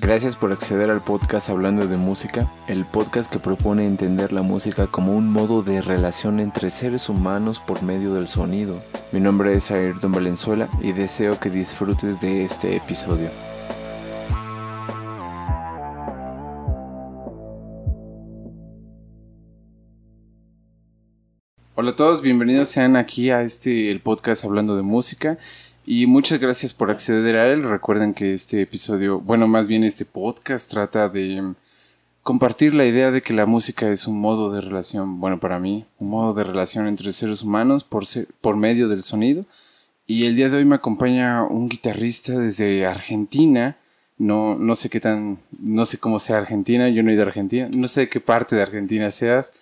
Gracias por acceder al podcast Hablando de Música, el podcast que propone entender la música como un modo de relación entre seres humanos por medio del sonido. Mi nombre es Ayrton Valenzuela y deseo que disfrutes de este episodio. Hola a todos, bienvenidos sean aquí a este el podcast Hablando de Música y muchas gracias por acceder a él. Recuerden que este episodio, bueno, más bien este podcast trata de compartir la idea de que la música es un modo de relación, bueno, para mí, un modo de relación entre seres humanos por, por medio del sonido. Y el día de hoy me acompaña un guitarrista desde Argentina. No, no sé qué tan, no sé cómo sea Argentina, yo no soy de Argentina, no sé de qué parte de Argentina seas,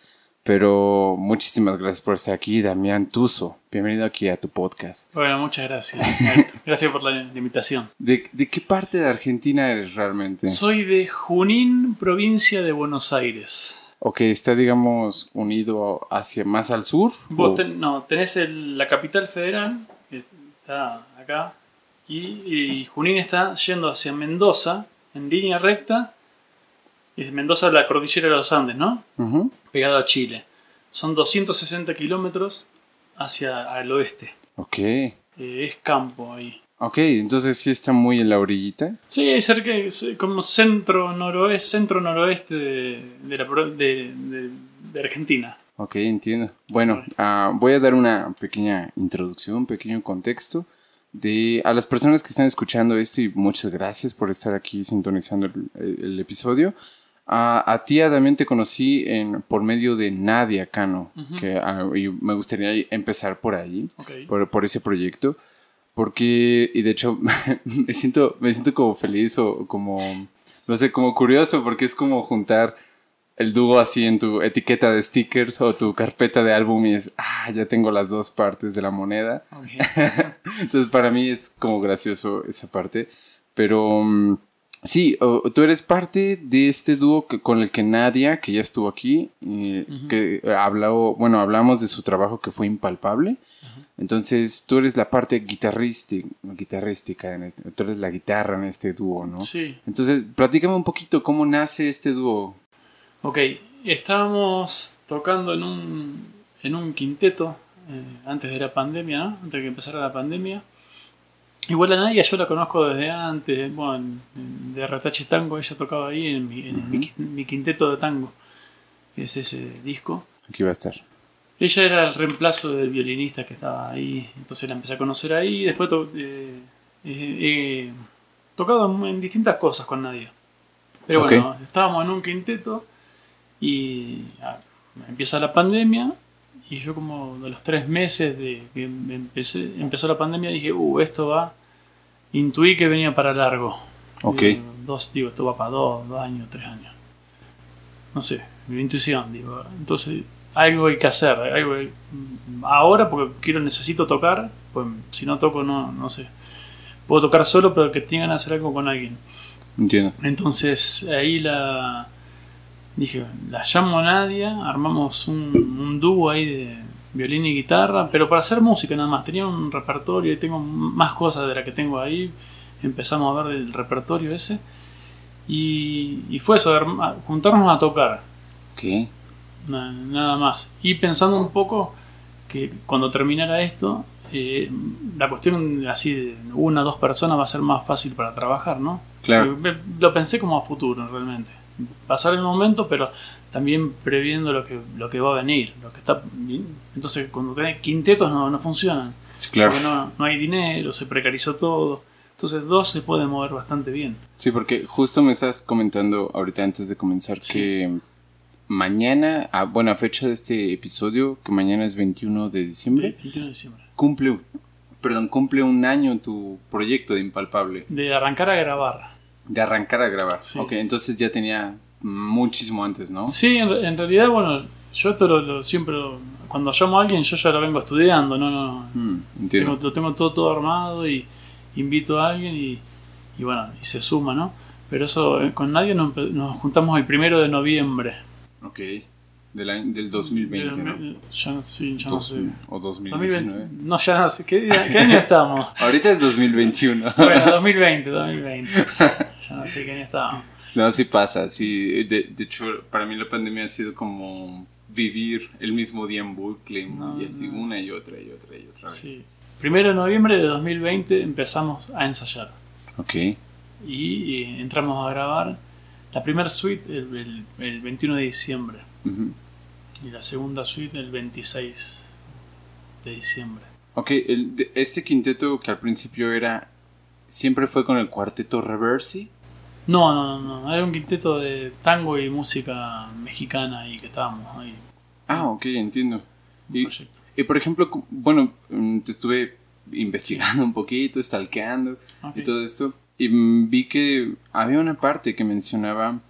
pero muchísimas gracias por estar aquí, Damián Tuso. Bienvenido aquí a tu podcast. Bueno, muchas gracias. gracias por la invitación. ¿De, qué parte de Argentina eres realmente? Soy de Junín, provincia de Buenos Aires. Ok, está, digamos, unido hacia más al sur. Vos no, tenés la capital federal, que está acá, y, Junín está yendo hacia Mendoza, en línea recta, y de Mendoza a la cordillera de los Andes, ¿no? Pegado a Chile. Son 260 kilómetros hacia el oeste. Ok. Eh, es campo ahí. Ok, entonces sí está muy en la orillita. Sí, es cerca, como centro noroeste, centro noroeste de, de, Argentina. Ok, entiendo. Bueno, ah, voy a dar una pequeña introducción, un pequeño contexto de a las personas que están escuchando esto y muchas gracias por estar aquí sintonizando el episodio. A, ti, también te conocí en, por medio de Nadia Cano, que ah, me gustaría empezar por ahí, por, por, ese proyecto, porque, y de hecho, me siento, me siento como feliz o como, no sé, como curioso, porque es como juntar el dúo así en tu etiqueta de stickers o tu carpeta de álbum y es, ah, ya tengo las dos partes de la moneda. Entonces, para mí es como gracioso esa parte, pero... Mm, Sí, tú eres parte de este dúo con el que Nadia, que ya estuvo aquí, que habló, bueno, hablamos de su trabajo que fue impalpable. Entonces, tú eres la parte guitarrística, guitarrística en este, tú eres la guitarra en este dúo, ¿no? Sí. Entonces, platícame un poquito cómo nace este dúo. Ok, estábamos tocando en un, en un quinteto eh, antes de la pandemia, ¿no? Antes de que empezara la pandemia. Igual a Nadia yo la conozco desde antes, bueno, de Ratachi Tango, ella tocaba ahí en, mi, quinteto de tango, que es ese disco. Aquí va a estar. Ella era el reemplazo del violinista que estaba ahí, entonces la empecé a conocer ahí, después eh, he tocado en distintas cosas con Nadia. Pero bueno, estábamos en un quinteto y ah, empieza la pandemia y yo como de los tres meses de que empecé, empezó la pandemia dije, uh, esto va, intuí que venía para largo. Ok. dos, digo, esto va para dos, dos años, tres años. No sé, mi intuición, digo. Entonces, algo hay que hacer, algo ahora porque quiero, necesito tocar, pues si no toco, no, no sé. Puedo tocar solo, pero que tengan que hacer algo con alguien. Entiendo. Entonces, ahí la dije, la llamo a Nadia, armamos un, dúo ahí de violín y guitarra, pero para hacer música nada más. Tenía un repertorio y tengo más cosas de las que tengo ahí. Empezamos a ver el repertorio ese. Y, fue eso, juntarnos a tocar. ¿Qué? Nada, más. Y pensando un poco que cuando terminara esto, eh, la cuestión así de una o dos personas va a ser más fácil para trabajar, ¿no? Claro. Lo pensé como a futuro realmente pasar el momento, pero también previendo lo que, lo que va a venir. Lo que está, entonces, cuando tenés quintetos no, no funcionan. claro. Porque no, no, hay dinero, se precarizó todo. Entonces, dos se pueden mover bastante bien. Sí, porque justo me estás comentando ahorita antes de comenzar que mañana, a buena fecha de este episodio, que mañana es 21 de diciembre. 21 de diciembre. Cumple, perdón, cumple un año tu proyecto de Impalpable. De arrancar a grabar. De arrancar a grabar. Ok, entonces ya tenía muchísimo antes, ¿no? Sí, en, realidad, bueno, yo esto lo, siempre, cuando llamo a alguien, yo ya lo vengo estudiando, ¿no? no mm, entiendo. lo tengo todo, todo armado y invito a alguien y, y bueno, y se suma, ¿no? Pero eso, eh, con nadie nos, juntamos el primero de noviembre. Ok. Del, del 2020, ¿no? Ya, sí, ya no sé. O 2019. no, ya no sé. ¿Qué, ¿Qué año estamos? Ahorita es 2021. bueno, 2020, 2020. ya no sé quién estaba. No, sí pasa, sí. De, de hecho, para mí la pandemia ha sido como vivir el mismo día en bucle No, y así no. una y otra y otra y otra vez. Sí. Primero de noviembre de 2020 empezamos a ensayar Ok. y eh, entramos a grabar la primera suite el, el- el 21 de diciembre Ujú. y la segunda suite el 26 de diciembre. Ok, el, este quinteto que al principio era. Siempre fue con el cuarteto Reversi. No, no, no, no, era un quinteto de tango y música mexicana y que estábamos ahí. Ah, ok, entiendo. en Y, por ejemplo, bueno, mm, te estuve investigando un poquito, stalkeando Ok. y todo esto. Y vi que había una parte que mencionaba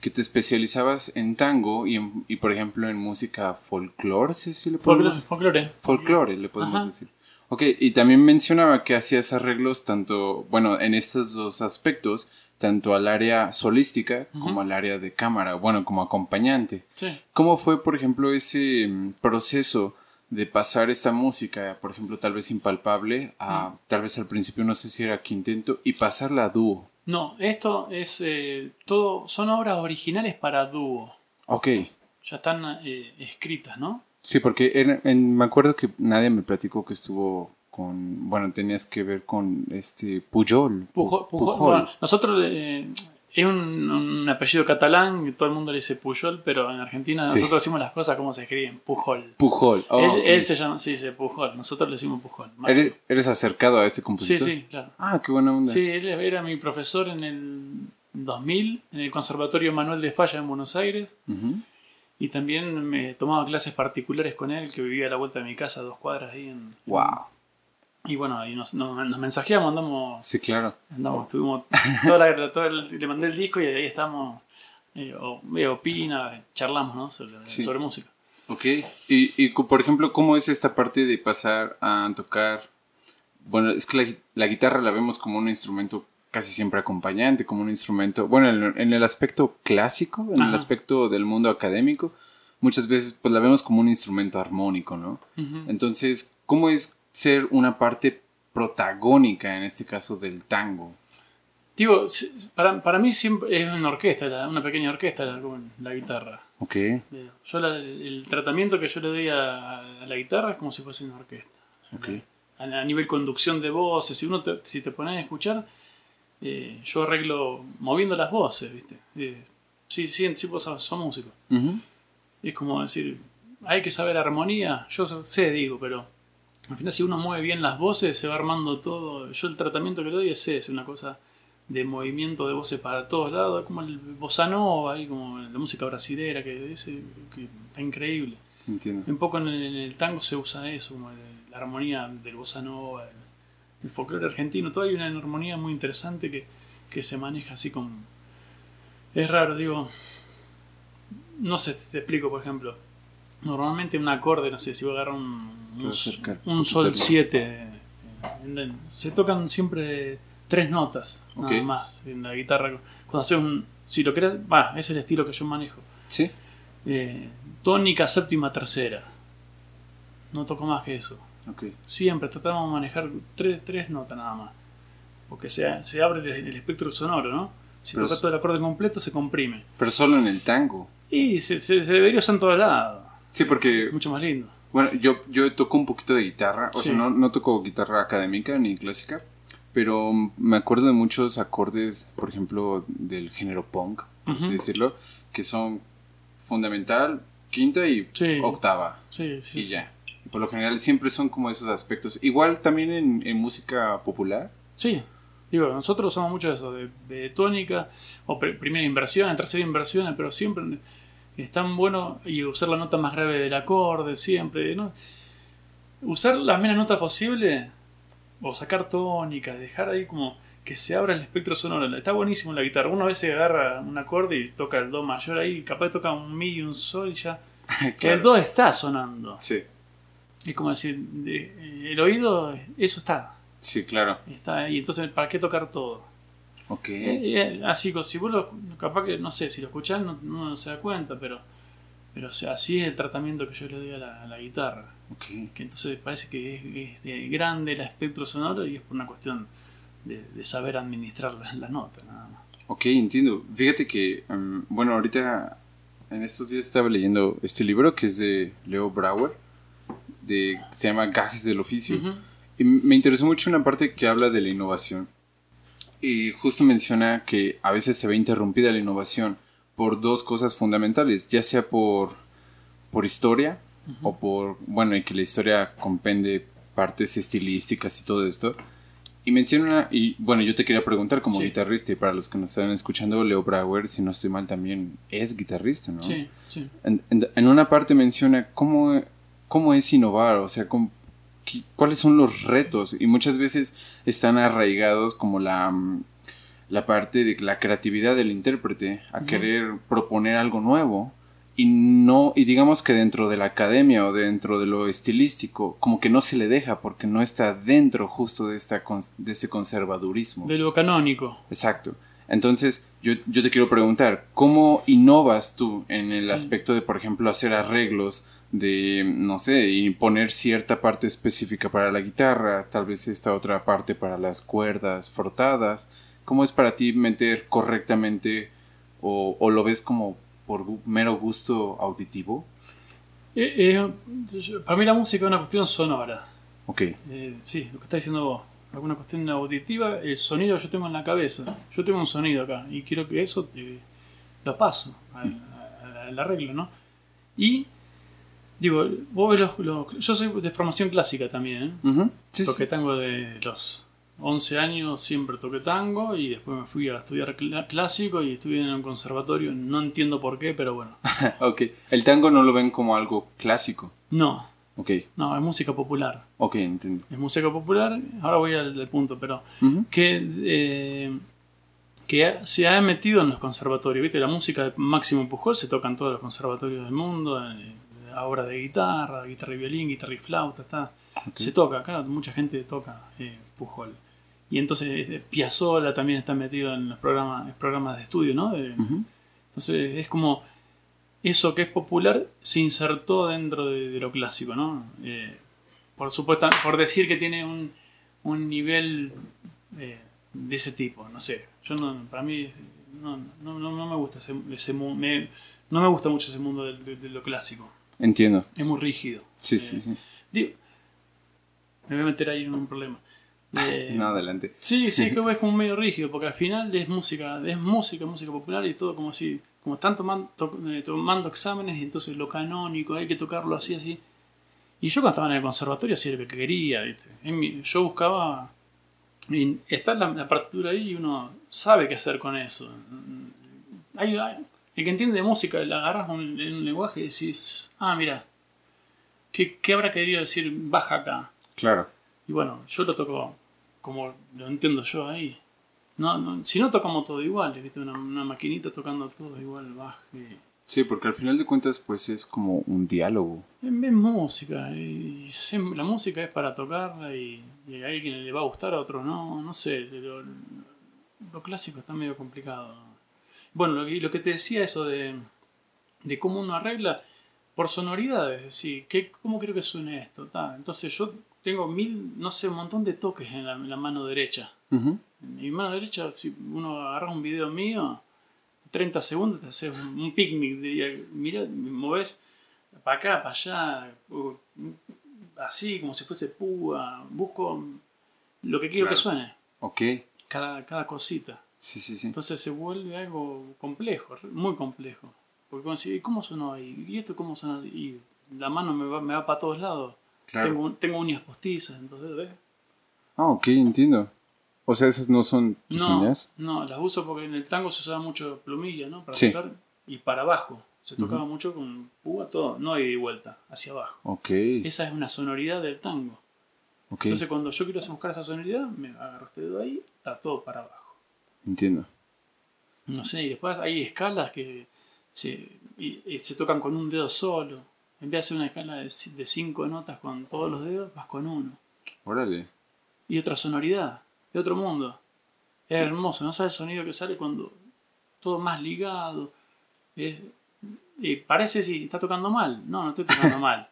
que te especializabas en tango y, en- y por ejemplo, en música folclore, si si le Folclore, podemos folclore. folclore, le podemos Ajá. decir. Ok, y también mencionaba que hacías arreglos tanto, bueno, en estos dos aspectos, tanto al área solística como al área de cámara, bueno, como acompañante. Sí. ¿Cómo fue, por ejemplo, ese mm, proceso de pasar esta música, por ejemplo, tal vez impalpable, a tal vez al principio no sé si era quinteto, y pasarla a dúo? No, esto es eh, todo, son obras originales para dúo. Ok, Ya están eh, escritas, ¿no? sí, porque en- me acuerdo que nadie me platicó que estuvo con, bueno, tenías que ver con este Pujol. Pujol, Pujol- bueno, nosotros eh, es un, un apellido catalán, todo el mundo le dice Pujol, pero en Argentina Sí. nosotros decimos las cosas como se escriben, Pujol. Pujol. oh, él, ok. él se llama, sí, dice Pujol, nosotros le decimos Pujol. ¿Eres, eres acercado a este Sí, compositor? sí, claro. Ah, qué buena onda. Sí, él era mi profesor en el 2000 en el Conservatorio Manuel de Falla en Buenos Aires Ujú. y también me tomaba clases particulares con él que vivía a la vuelta de mi casa, a dos cuadras ahí en... Wow. Y bueno, ahí nos, nos, nos mensajeamos, andamos, Sí, claro. andamos, estuvimos toda la, todo el- le mandé el disco y ahí estamos, eh, o, eh, opina, charlamos, ¿no? Sobre, Sí. sobre música. Ok. Y, y por ejemplo, ¿cómo es esta parte de pasar a tocar? Bueno, es que la, la guitarra la vemos como un instrumento casi siempre acompañante, como un instrumento, bueno, en, en el aspecto clásico, en el Ajá. aspecto del mundo académico, muchas veces pues la vemos como un instrumento armónico, ¿no? Ujú. Entonces, ¿cómo es ser una parte protagónica en este caso del tango? Digo, para, para mí siempre es una orquesta, una pequeña orquesta la, la guitarra. Ok. Eh, Yo la- el tratamiento que yo le doy a, a la guitarra es como si fuese una orquesta. Ok. A, a nivel conducción de voces, si uno te, si te pones a escuchar, eh, yo arreglo moviendo las voces, ¿viste? Eh, sí, sí, sí, vos sos, sos músico. Es como decir, hay que saber armonía, yo sé, digo, pero al final si uno mueve bien las voces se va armando todo. Yo el tratamiento que le doy es ese, una cosa de movimiento de voces para todos lados, es como el bossa nova, ahí como la música brasilera, que, ese, que está increíble. Entiendo. Un poco en el, en el tango se usa eso, como el- la armonía del bossa nova, el, el folclore argentino, todo hay una armonía muy interesante que, que se maneja así con... Es raro, digo... No sé, te explico, por ejemplo. Normalmente un acorde, no sé, si voy a agarrar un, acercar sol el- 7, se tocan siempre tres notas, nada más, en la guitarra. Cuando haces un... Si lo querés, va, es el estilo que yo manejo. Sí. Eh, tónica, séptima, tercera. No toco más que eso. Ok. Siempre tratamos de manejar tres, tres notas nada más. Porque se, se abre el, el espectro sonoro, ¿no? Si tocas todo el acorde completo, se comprime. Pero solo en el tango. Y se, se, se debería usar en todos lados. Sí, porque Mucho más lindo. Bueno, yo, yo toco un poquito de guitarra, o Sí. sea, no, no toco guitarra académica ni clásica, pero me acuerdo de muchos acordes, por ejemplo, del género punk, por así Ujú. decirlo, que son fundamental, quinta y Sí. octava, Sí, sí. y ya. Por lo general siempre son como esos aspectos. Igual también en, en música popular. Sí. Digo, nosotros usamos mucho eso, de, de tónica, o pri- primera inversión, tercera inversión, pero siempre es tan bueno y usar la nota más grave del acorde, siempre, ¿no? Usar la menos nota posible, o sacar tónica, dejar ahí como que se abra el espectro sonoro. Está buenísimo la guitarra. Uno a veces agarra un acorde y toca el do mayor ahí, capaz toca un mi y un sol y ya. Que el do está sonando. Sí, Es como decir, de- el oído, eso está. sí, claro. Está ahí. Entonces, ¿para qué tocar todo? Ok. Eh, eh, así, si vos lo, capaz que, no sé, si lo escuchás no, no se da cuenta, pero, pero o sea, así es el tratamiento que yo le doy a la, a la guitarra. ok. Que entonces parece que es, es, eh, grande el espectro sonoro y es por una cuestión de, de saber administrar la, la nota, nada más. Ok, entiendo. Fíjate que, um, bueno, ahorita en estos días estaba leyendo este libro que es de Leo Brauer, de, se llama Gajes del Oficio. Ujú. Y me interesó mucho una parte que habla de la innovación. Y justo menciona que a veces se ve interrumpida la innovación por dos cosas fundamentales, ya sea por, por historia o por, bueno, y que la historia compende partes estilísticas y todo esto. Y menciona, y bueno, yo te quería preguntar como Sí. guitarrista y para los que nos están escuchando, Leo Brauer, si no estoy mal, también es guitarrista, ¿no? Sí, sí. En, en- en una parte menciona cómo, cómo es innovar, o sea, cómo- qué- cuáles son los retos y muchas veces están arraigados como la, mm, la parte de la creatividad del intérprete a querer proponer algo nuevo y no y digamos que dentro de la academia o dentro de lo estilístico como que no se le deja porque no está dentro justo de esta de este conservadurismo. De lo canónico. Exacto. Entonces, yo, yo te quiero preguntar, ¿cómo innovas tú en el Sí. aspecto de, por ejemplo, hacer arreglos de, no sé, y poner cierta parte específica para la guitarra, tal vez esta otra parte para las cuerdas frotadas? ¿Cómo es para ti meter correctamente o, o lo ves como por mero gusto auditivo? Eh, eh, para mí la música es una cuestión sonora. Ok, Eh, sí, lo que está diciendo vos. Alguna cuestión auditiva, el sonido yo tengo en la cabeza. Yo tengo un sonido acá y quiero que eso eh, lo paso al, al- al arreglo, ¿no? Y, digo, vos ves los, los- Yo soy de formación clásica también, ¿eh? Ujú, sí, sí. Toqué tango de los 11 años, siempre toqué tango y después me fui a estudiar cl- clásico y estudié en un conservatorio. No entiendo por qué, pero bueno. ok, el tango no lo ven como algo clásico. No, Ok, no, es música popular. ok, entiendo. Es música popular, ahora voy al, al punto, pero que, eh, que se ha metido en los conservatorios. ¿Viste? La música de Máximo Pujol se toca en todos los conservatorios del mundo, eh, ahora de guitarra, de guitarra y violín, guitarra y flauta, está, se toca, claro, mucha gente toca eh, Pujol. Y entonces eh, Piazzolla también está metido en los programas, programas de estudio, ¿no? De- entonces es como eso que es popular se insertó dentro de, de lo clásico, ¿no? Eh, por supuesto, por decir que tiene un, un nivel eh, de ese tipo, no sé. Yo no, para mí no, no, no- no me gusta ese, ese me- no me gusta mucho ese mundo de, de- de lo clásico. Entiendo. Es muy rígido. Sí, Eh, sí, sí. digo, me voy a meter ahí en un problema. Eh, No, adelante. Sí, sí, que es como medio rígido, porque al final es música, es música, música popular y todo como así, como están tomando, to- eh, tomando exámenes y entonces lo canónico, hay que tocarlo así, así. Y yo cuando estaba en el conservatorio hacía lo que quería, ¿viste? Mi- yo buscaba, y está la, la partitura ahí y uno sabe qué hacer con eso. Hay- hay- el que entiende de música, le agarras un, un lenguaje y decís, ah, mira, ¿qué, ¿qué habrá querido decir baja acá? Claro. Y bueno, yo lo toco como lo entiendo yo ahí. No, no- si no tocamos todo igual, ¿viste? Una, una maquinita tocando todo igual, baje. Sí, porque al final de cuentas, pues es como un diálogo. Es, es música, y la música es para tocarla y, y a alguien le va a gustar, a otro no, no sé. Lo, lo clásico está medio complicado. Bueno, lo, que- lo que te decía eso de, de cómo uno arregla por sonoridades, es decir, ¿qué, ¿cómo creo que suene esto? Ta, Entonces yo tengo mil, no sé, un montón de toques en la, en la mano derecha. En mi mano derecha, si uno agarra un video mío, 30 segundos te haces un, un picnic, diría, mira, me moves para acá, para allá, así como si fuese púa, busco lo que quiero Claro. que suene, Ok. cada, cada cosita. Sí, sí, sí. Entonces se vuelve algo complejo, muy complejo. Porque decir, ¿y cómo sonó ahí? ¿Y esto cómo sonó? Y la mano me va, me va para todos lados. Claro. Tengo, tengo uñas postizas, entonces, ¿ves? Ah, ok, entiendo. O sea, esas no son tus No, uñas. no, las uso porque en el tango se usaba mucho plumilla, ¿no? Para Sí. tocar y para abajo. Se tocaba mucho con púa, todo, no ida y vuelta, hacia abajo. Ok. Esa es una sonoridad del tango. Ok. Entonces cuando yo quiero buscar esa sonoridad, me agarro este dedo ahí, está todo para abajo. Entiendo. No sé, y después hay escalas que se, y- y se tocan con un dedo solo. En vez de hacer una escala de cinco notas con todos los dedos, vas con uno. Órale. y otra sonoridad, de otro mundo. Es hermoso, no sabes el sonido que sale cuando todo más ligado. Es- y parece si está tocando mal. No, no estoy tocando mal.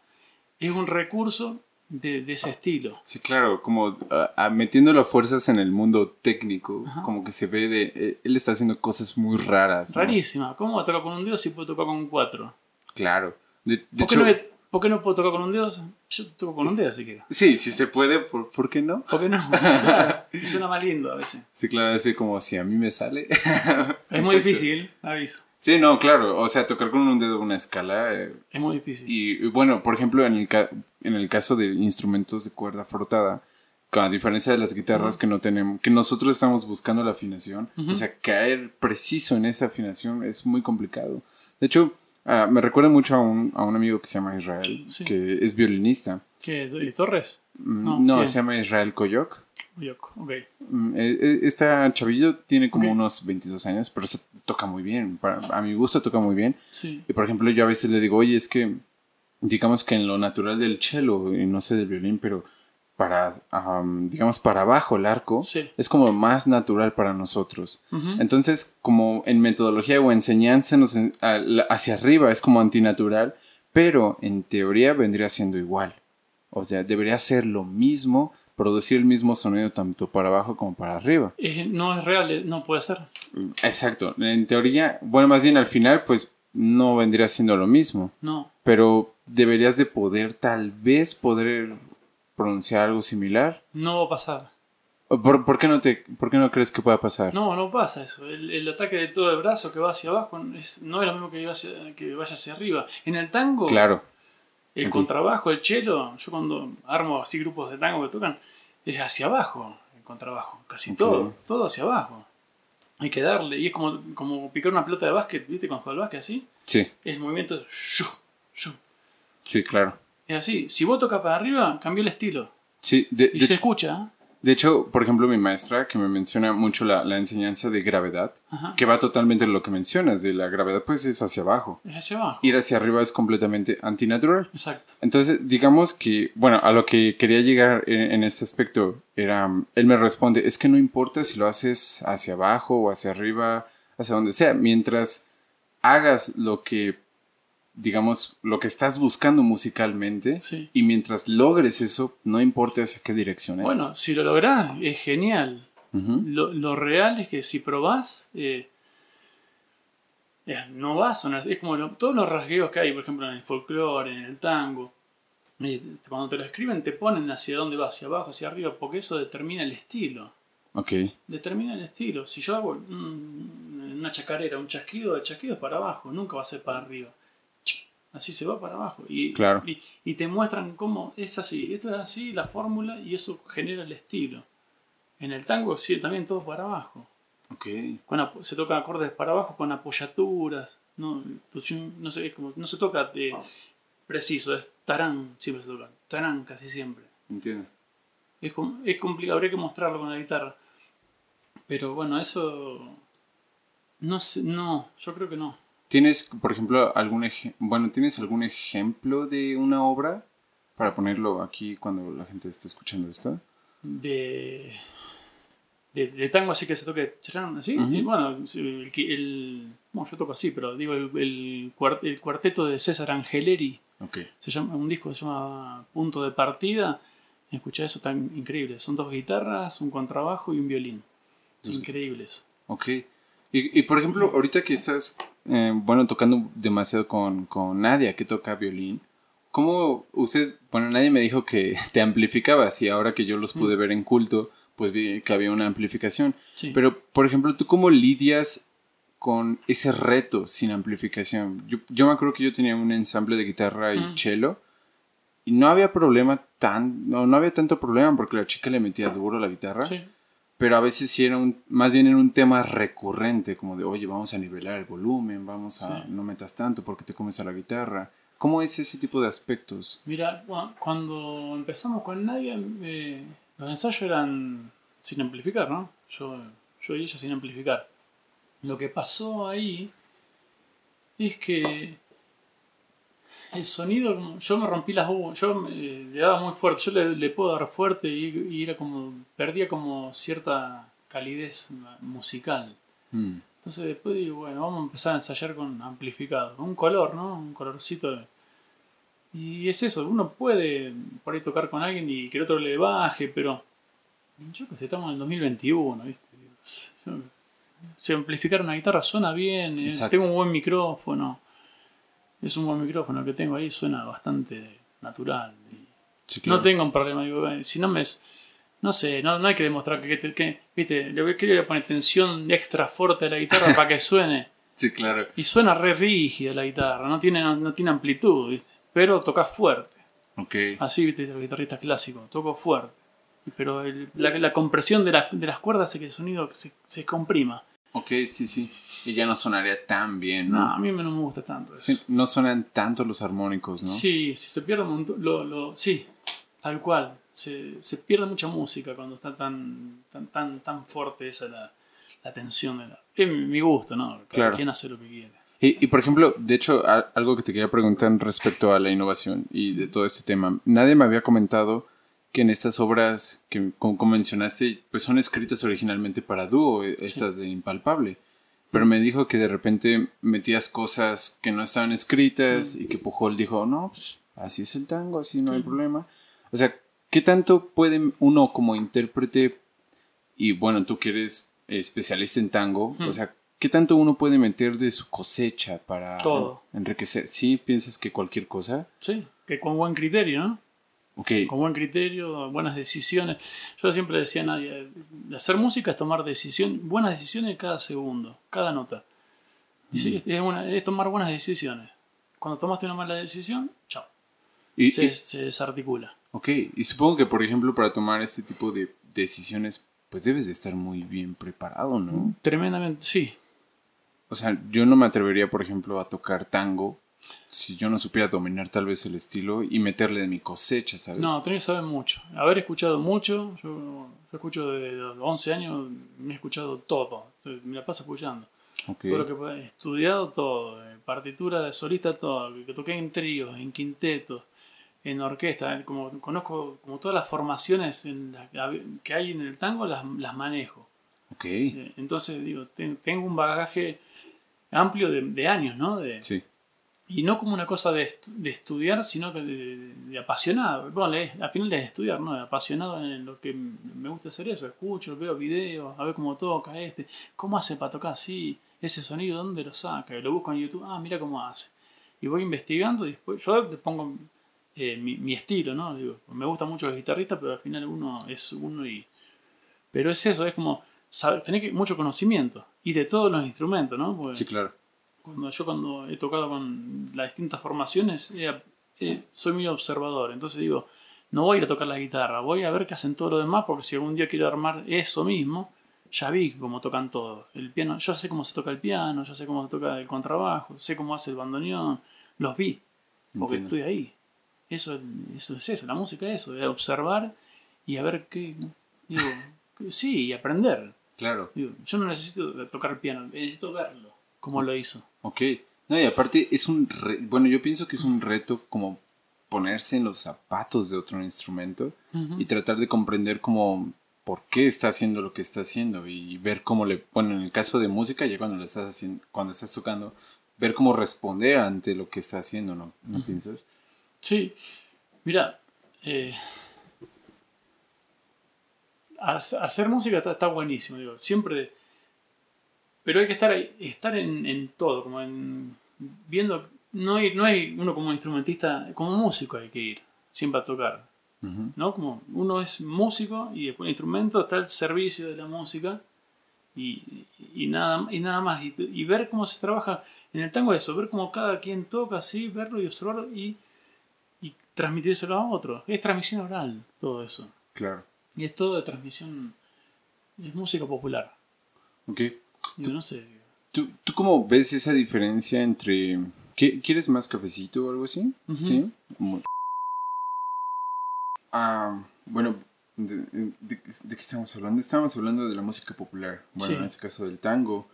Es un recurso de, de ese estilo. Sí, claro, como ah, ah, metiéndolo a fuerzas en el mundo técnico, Ajá. como que se ve de... eh, él está haciendo cosas muy raras. ¿no? Rarísima. ¿Cómo va a tocar con un dedo si puedo tocar con cuatro? Claro. De, de ¿Por qué, hecho, no, me- por qué no puedo tocar con un dedo? Yo toco con un dedo si quiero. sí, sí se puede, ¿por, por qué no? ¿Por qué no? Claro, suena más lindo a veces. Sí, claro, así como si a mí me sale. Es Exacto. muy difícil, aviso. Sí, no, claro, o sea, tocar con un dedo una escala... eh, Es muy difícil. Y, bueno, por ejemplo, en el, ca- en el caso de instrumentos de cuerda frotada, a diferencia de las guitarras que no tenemos, que nosotros estamos buscando la afinación, Ujú. o sea, caer preciso en esa afinación es muy complicado. De hecho, ah, me recuerda mucho a un, a un amigo que se llama Israel, Sí. que es violinista. ¿Qué? ¿De Torres? Mm, No, se llama Israel Koyok. Yoko, ok. Mm, eh, Este chavillo tiene como unos 22 años, pero se toca muy bien. Para- a mi gusto toca muy bien. Sí. Y por ejemplo, yo a veces le digo, oye, es que digamos que en lo natural del cello, y no sé del violín, pero para, am, digamos, para abajo el arco, Sí. es como más natural para nosotros. Entonces, como en metodología o enseñanza nos en- a- la- hacia arriba es como antinatural, pero en teoría vendría siendo igual. O sea, debería ser lo mismo, producir el mismo sonido tanto para abajo como para arriba. Es- no es real, eh, no puede ser. Exacto. En teoría, bueno, más bien al final, pues no vendría siendo lo mismo. No. Pero deberías de poder, tal vez, poder pronunciar algo similar. No va a pasar. ¿O ¿Por, por qué, no te, ¿Por qué no crees que pueda pasar? No, no pasa eso. El, el ataque de todo el brazo que va hacia abajo es- no es lo mismo que, hacia- que vaya hacia arriba. En el tango, Claro. el contrabajo, el cello, yo cuando armo así grupos de tango que tocan, es hacia abajo el contrabajo. Casi todo, todo hacia abajo. Hay que darle. Y es como, como picar una pelota de básquet, ¿viste? Cuando juega al básquet así. Sí, Es movimiento. shu, shu. sí, claro. Es así. Si vos tocas para arriba, cambió el estilo. Sí, de, Y de se hecho, escucha. ¿eh? de hecho, por ejemplo, mi maestra, que me menciona mucho la, la enseñanza de gravedad, Ajá. que va totalmente en lo que mencionas, de la gravedad, pues es hacia abajo. Es hacia abajo. Ir hacia arriba es completamente antinatural. Exacto. Entonces, digamos que, bueno, a lo que quería llegar en, en este aspecto era, él me responde, es que no importa si lo haces hacia abajo o hacia arriba, hacia donde sea, mientras hagas lo que, digamos, lo que estás buscando musicalmente Sí. y mientras logres eso, no importa hacia qué dirección es. Bueno, si lo lográs, es genial. Lo, lo real es que si probás, eh, eh, no va a sonar. Es como lo- todos los rasgueos que hay, por ejemplo, en el folclore, en el tango. eh, cuando te lo escriben, te ponen hacia dónde va, hacia abajo, hacia arriba, porque eso determina el estilo. Ok, Determina el estilo. Si yo hago mm, una chacarera, un chasquido, el chasquido es para abajo, nunca va a ser para arriba. Así se va para abajo. Y, Claro. y, y te muestran cómo es así. Esto es así, la fórmula, y eso genera el estilo. En el tango sí, también todo para abajo. ok. Con se tocan acordes para abajo con apoyaturas. No, no, sé, como- no se toca eh, preciso, es tarán, siempre se toca. Tarán casi siempre. Entiendo. Es, es complicado, habría que mostrarlo con la guitarra. Pero bueno, eso. No sé, no, yo creo que no. ¿Tienes, por ejemplo, algún bueno, ¿tienes algún ejemplo de una obra para ponerlo aquí cuando la gente esté escuchando esto? De. De, de tango así que se toque así. Y bueno, el, el- bueno, yo toco así, pero digo, el, el, el cuarteto de César Angeleri, se llama, un disco que se llama Punto de Partida. Escucha eso tan increíble. Son dos guitarras, un contrabajo y un violín. Dos- Increíble eso. Ok. Y, y, por ejemplo, ahorita que estás, eh, bueno, tocando demasiado con, con Nadia, que toca violín, ¿cómo ustedes, bueno, nadie me dijo que te amplificabas y ahora que yo los pude ver en culto, pues vi que había una amplificación. Sí. Pero, por ejemplo, ¿tú cómo lidias con ese reto sin amplificación? Yo, yo me acuerdo que yo tenía un ensamble de guitarra y Mm. cello y no había problema tan, no, no había tanto problema porque la chica le metía duro la guitarra Sí. Pero a veces sí era un, más bien era un tema recurrente, como de, oye, vamos a nivelar el volumen, vamos a, Sí. no metas tanto porque te comes a la guitarra. ¿Cómo es ese tipo de aspectos? Mira, cua- cuando empezamos con Nadia, eh, los ensayos eran sin amplificar, ¿no? Yo, yo y ella sin amplificar. Lo que pasó ahí es que el sonido, yo me rompí las uvas, yo me- le daba muy fuerte, yo le, le puedo dar fuerte y, y era como, perdía como cierta calidez musical. Mm, Entonces después digo, bueno, vamos a empezar a ensayar con amplificado. Un color, ¿no? Un colorcito. de- Y es eso, uno puede por ahí tocar con alguien y que el otro le baje, pero yo que sé, estamos en el 2021, ¿viste? si amplificar una guitarra suena bien, eh, tengo un buen micrófono, es un buen micrófono que tengo ahí, suena bastante natural. No tengo un problema, digo, eh, si no me... No sé, no, no hay que demostrar que, que, viste, le voy, a poner tensión extra fuerte a la guitarra para que suene. Sí, claro. Y suena re rígida la guitarra, no tiene, no, tiene amplitud, ¿viste? pero tocas fuerte. Okay. Así, viste, los guitarristas clásicos, toco fuerte. Pero la, compresión de, de, las cuerdas hace que el sonido se, se comprima. Ok, sí, sí. Y ya no sonaría tan bien, ¿no? No, a mí no me gusta tanto eso. no suenan tanto los armónicos, ¿no? Sí, si se pierde un montón. Lo, lo, sí, tal cual. Se, se, pierde mucha música cuando está tan, tan, tan, tan fuerte esa la, la tensión. De la, es mi gusto, ¿no? Cada claro. quien hace lo que quiere. Y, y, por ejemplo, de hecho, algo que te quería preguntar respecto a la innovación y de todo este tema. Nadie me había comentado que en estas obras que como mencionaste, pues son escritas originalmente para dúo, e, estas de Impalpable. Pero me dijo que de repente metías cosas que no estaban escritas y que Pujol dijo, no, pues así es el tango, así no hay problema. O sea, ¿qué tanto puede uno como intérprete, y bueno, tú que eres especialista en tango, o sea, ¿qué tanto uno puede meter de su cosecha para enriquecer? ¿Sí? ¿Piensas que cualquier cosa? Sí, que con buen criterio, ¿no? Okay. Con buen criterio, buenas decisiones. Yo siempre decía a nadie, hacer música es tomar decisiones, buenas decisiones cada segundo, cada nota. Y sí, mm. es, tomar buenas decisiones. Cuando tomaste una mala decisión, chao. Y, se, se, desarticula. Ok, y supongo que por ejemplo para tomar este tipo de decisiones, pues debes de estar muy bien preparado, ¿no? Tremendamente, sí. O sea, yo no me atrevería, por ejemplo, a tocar tango si yo no supiera dominar tal vez el estilo y meterle de mi cosecha, ¿sabes? No, tenés que saber mucho. Haber escuchado mucho, yo, escucho desde los 11 años, me he escuchado todo, me la paso escuchando. Todo lo que he estudiado, todo, eh, partitura de solista, todo, que toqué en tríos, en quintetos, en orquesta, eh, como conozco como todas las formaciones que hay en el tango, las, las manejo. Okay. Eh, entonces, digo, tengo un bagaje amplio de, de años, ¿no? De, sí y no como una cosa de, de estudiar, sino que de, apasionado. Bueno, al final es estudiar, ¿no? Apasionado en lo que me gusta hacer eso. Escucho, veo videos, a ver cómo toca este. ¿Cómo hace para tocar así? Ese sonido, ¿dónde lo saca? Lo busco en YouTube. Ah, mira cómo hace. Y voy investigando después yo le pongo eh, mi, mi, estilo, ¿no? Digo, me gusta mucho el guitarrista, pero al final uno es uno y... Pero es eso, es como saber, tener mucho conocimiento. Y de todos los instrumentos, ¿no? sí, claro cuando yo cuando he tocado con las distintas formaciones, soy muy observador. Entonces digo, no voy a ir a tocar la guitarra, voy a ver qué hacen todo lo demás, porque si algún día quiero armar eso mismo, ya vi cómo tocan todo. El piano, yo sé cómo se toca el piano, ya sé cómo se toca el contrabajo, sé cómo hace el bandoneón, los vi, porque estoy ahí. Eso, eso es eso, la música es eso, es observar y a ver qué. Digo, sí, y aprender. Claro. yo no necesito tocar el piano, necesito verlo, cómo lo hizo. Ok. No, y aparte es un... Bueno, yo pienso que es un reto como ponerse en los zapatos de otro instrumento y tratar de comprender como por qué está haciendo lo que está haciendo y ver cómo le... Bueno, en el caso de música, ya cuando le estás haciendo, cuando estás tocando, ver cómo responder ante lo que está haciendo, ¿no? ¿No piensas? Sí. Mira, eh, hacer música está, está buenísimo, digo. Siempre pero hay que estar, estar en, en todo, como en viendo. No hay, no hay uno como instrumentista, como músico hay que ir, siempre a tocar. ¿No? Como uno es músico y después el instrumento está al servicio de la música y, y nada, y nada más. Y, ver cómo se trabaja en el tango eso, ver cómo cada quien toca así, verlo y observarlo y, y transmitírselo a otro. Es transmisión oral, todo eso. Claro. Y es todo de transmisión, es música popular. Ok. Yo no sé. ¿Tú, ¿Tú cómo ves esa diferencia entre... ¿Quieres más cafecito o algo así? Sí. Ah, bueno, de, qué estamos hablando? Estamos hablando de la música popular. Bueno, en este caso del tango.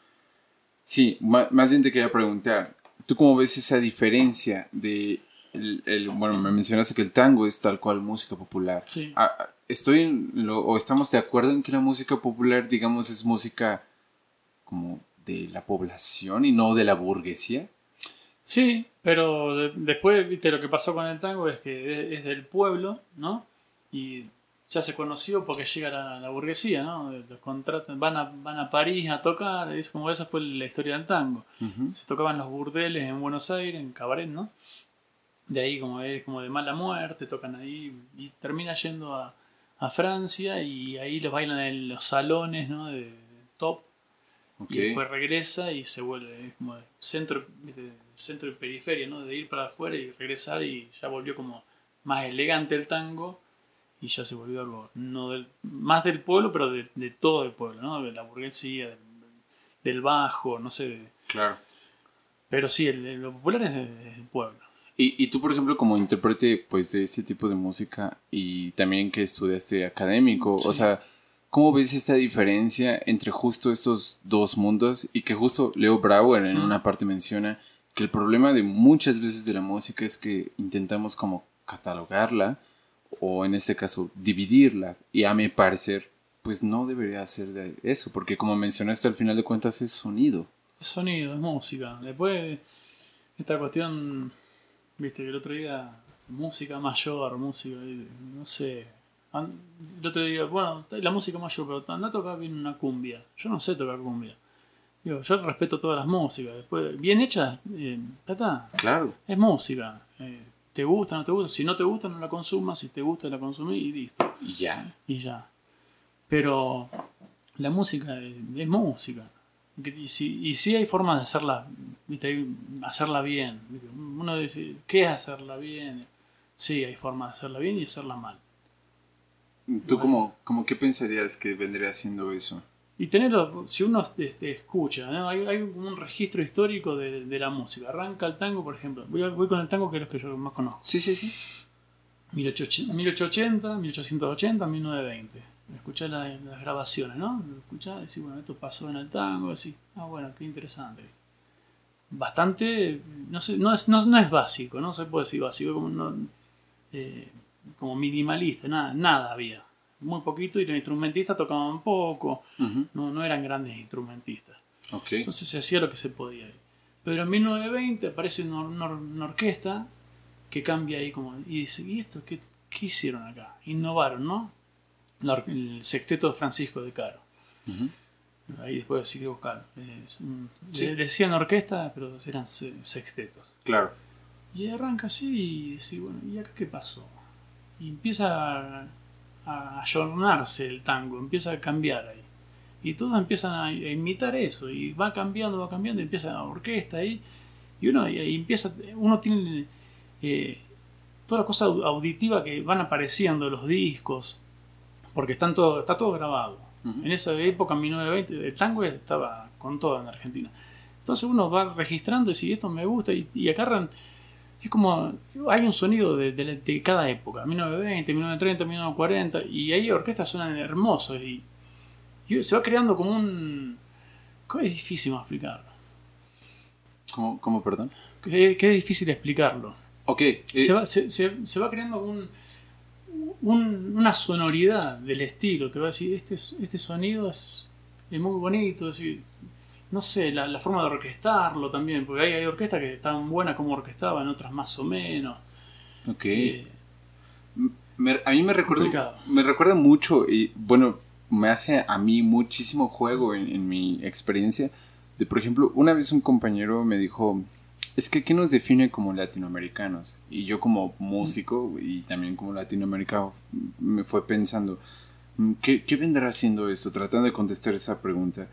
Sí, más, bien te quería preguntar, ¿tú cómo ves esa diferencia de... El, bueno, me mencionaste que el tango es tal cual música popular. Sí. Ah, ¿Estoy o estamos de acuerdo en que la música popular, digamos, es música como de la población y no de la burguesía? Sí, pero después, viste, lo que pasó con el tango es que es, del pueblo, ¿no? Y ya se conoció porque llega la, la burguesía, ¿no? Los contratan, van a, van a París a tocar, es como esa fue la historia del tango. Se tocaban los burdeles en Buenos Aires, en Cabaret, ¿no? De ahí como es como de mala muerte, tocan ahí y termina yendo a, a Francia y ahí los bailan en los salones, ¿no? De, top. Y después regresa y se vuelve, es como centro, centro y periferia, ¿no? De ir para afuera y regresar y ya volvió como más elegante el tango y ya se volvió algo no del, más del pueblo, pero de, todo el pueblo, ¿no? De la burguesía, del, bajo, no sé. Claro. Pero sí, lo popular es el pueblo. Y, y, tú, por ejemplo, como intérprete pues, de este tipo de música y también que estudiaste académico, o sea, ¿cómo ves esta diferencia entre justo estos dos mundos? Y que justo Leo Brauer en una parte menciona que el problema de muchas veces de la música es que intentamos como catalogarla o en este caso dividirla y a mi parecer pues no debería ser de eso porque como mencionaste al final de cuentas es sonido. Es sonido, es música. Después esta cuestión Viste, el otro día, música mayor, música, no sé. El otro día, bueno, la música mayor, pero anda a tocar bien una cumbia. Yo no sé tocar cumbia. Digo, yo respeto todas las músicas. Después, bien hecha, eh, está. Claro. Es música. Eh, te gusta, no te gusta. Si no te gusta, no la consumas. Si te gusta, la consumís y listo. Y ya. Y ya. Pero la música es música. Y si, y si hay formas de hacerla, hacerla bien. Uno dice, ¿qué es hacerla bien? Sí, hay formas de hacerla bien y hacerla mal. ¿Tú como, como qué pensarías que vendría siendo eso? Y tenerlo, si uno este, escucha, hay, hay, un registro histórico de, de, la música. Arranca el tango, por ejemplo. Voy, voy con el tango que es lo que yo más conozco. Sí, sí, sí. 1880, 1880, 1920 escuchar las, las, grabaciones, ¿no? Escuchar y decir, bueno, esto pasó en el tango, así, ah, bueno, qué interesante. Bastante, no sé, no es, no, no es básico, no se puede decir básico, como, no, eh, como minimalista, nada, nada había. Muy poquito y los instrumentistas tocaban poco, no, no eran grandes instrumentistas. Okay. Entonces se hacía lo que se podía. Pero en 1920 aparece una, una, orquesta que cambia ahí como... Y dice, ¿y esto qué, qué hicieron acá? Innovaron, ¿no? el sexteto de Francisco de Caro. Ahí después sigue buscar. Le decían orquesta, pero eran sextetos. Claro. Y arranca así y dice, bueno, ¿y acá qué pasó? Y empieza a, ayornarse el tango, empieza a cambiar ahí. Y todos empiezan a, imitar eso, y va cambiando, va cambiando, y empieza la orquesta ahí. Y uno y empieza, uno tiene eh, toda la cosa auditiva que van apareciendo, los discos, porque están todo, está todo grabado. En esa época, en 1920, el tango estaba con todo en Argentina. Entonces uno va registrando y si esto me gusta y, y agarran, es como, hay un sonido de, de, cada época, 1920, 1930, 1940, y ahí orquestas suenan hermosos y, se va creando como un... Es difícil explicarlo. ¿Cómo, cómo perdón? Que, es difícil explicarlo. Ok. Se, va, se, se, va creando un una sonoridad del estilo, que va a decir, este, este sonido es, muy bonito, no sé, la, forma de orquestarlo también, porque hay, hay orquestas que están buenas como orquestaban, otras más o menos. Ok. Eh, a mí me recuerda, me recuerda mucho, y bueno, me hace a mí muchísimo juego en, en mi experiencia. De, por ejemplo, una vez un compañero me dijo, es que ¿qué nos define como latinoamericanos? Y yo como músico y también como latinoamericano me fue pensando, mm, ¿qué, ¿qué, vendrá haciendo esto? Tratando de contestar esa pregunta.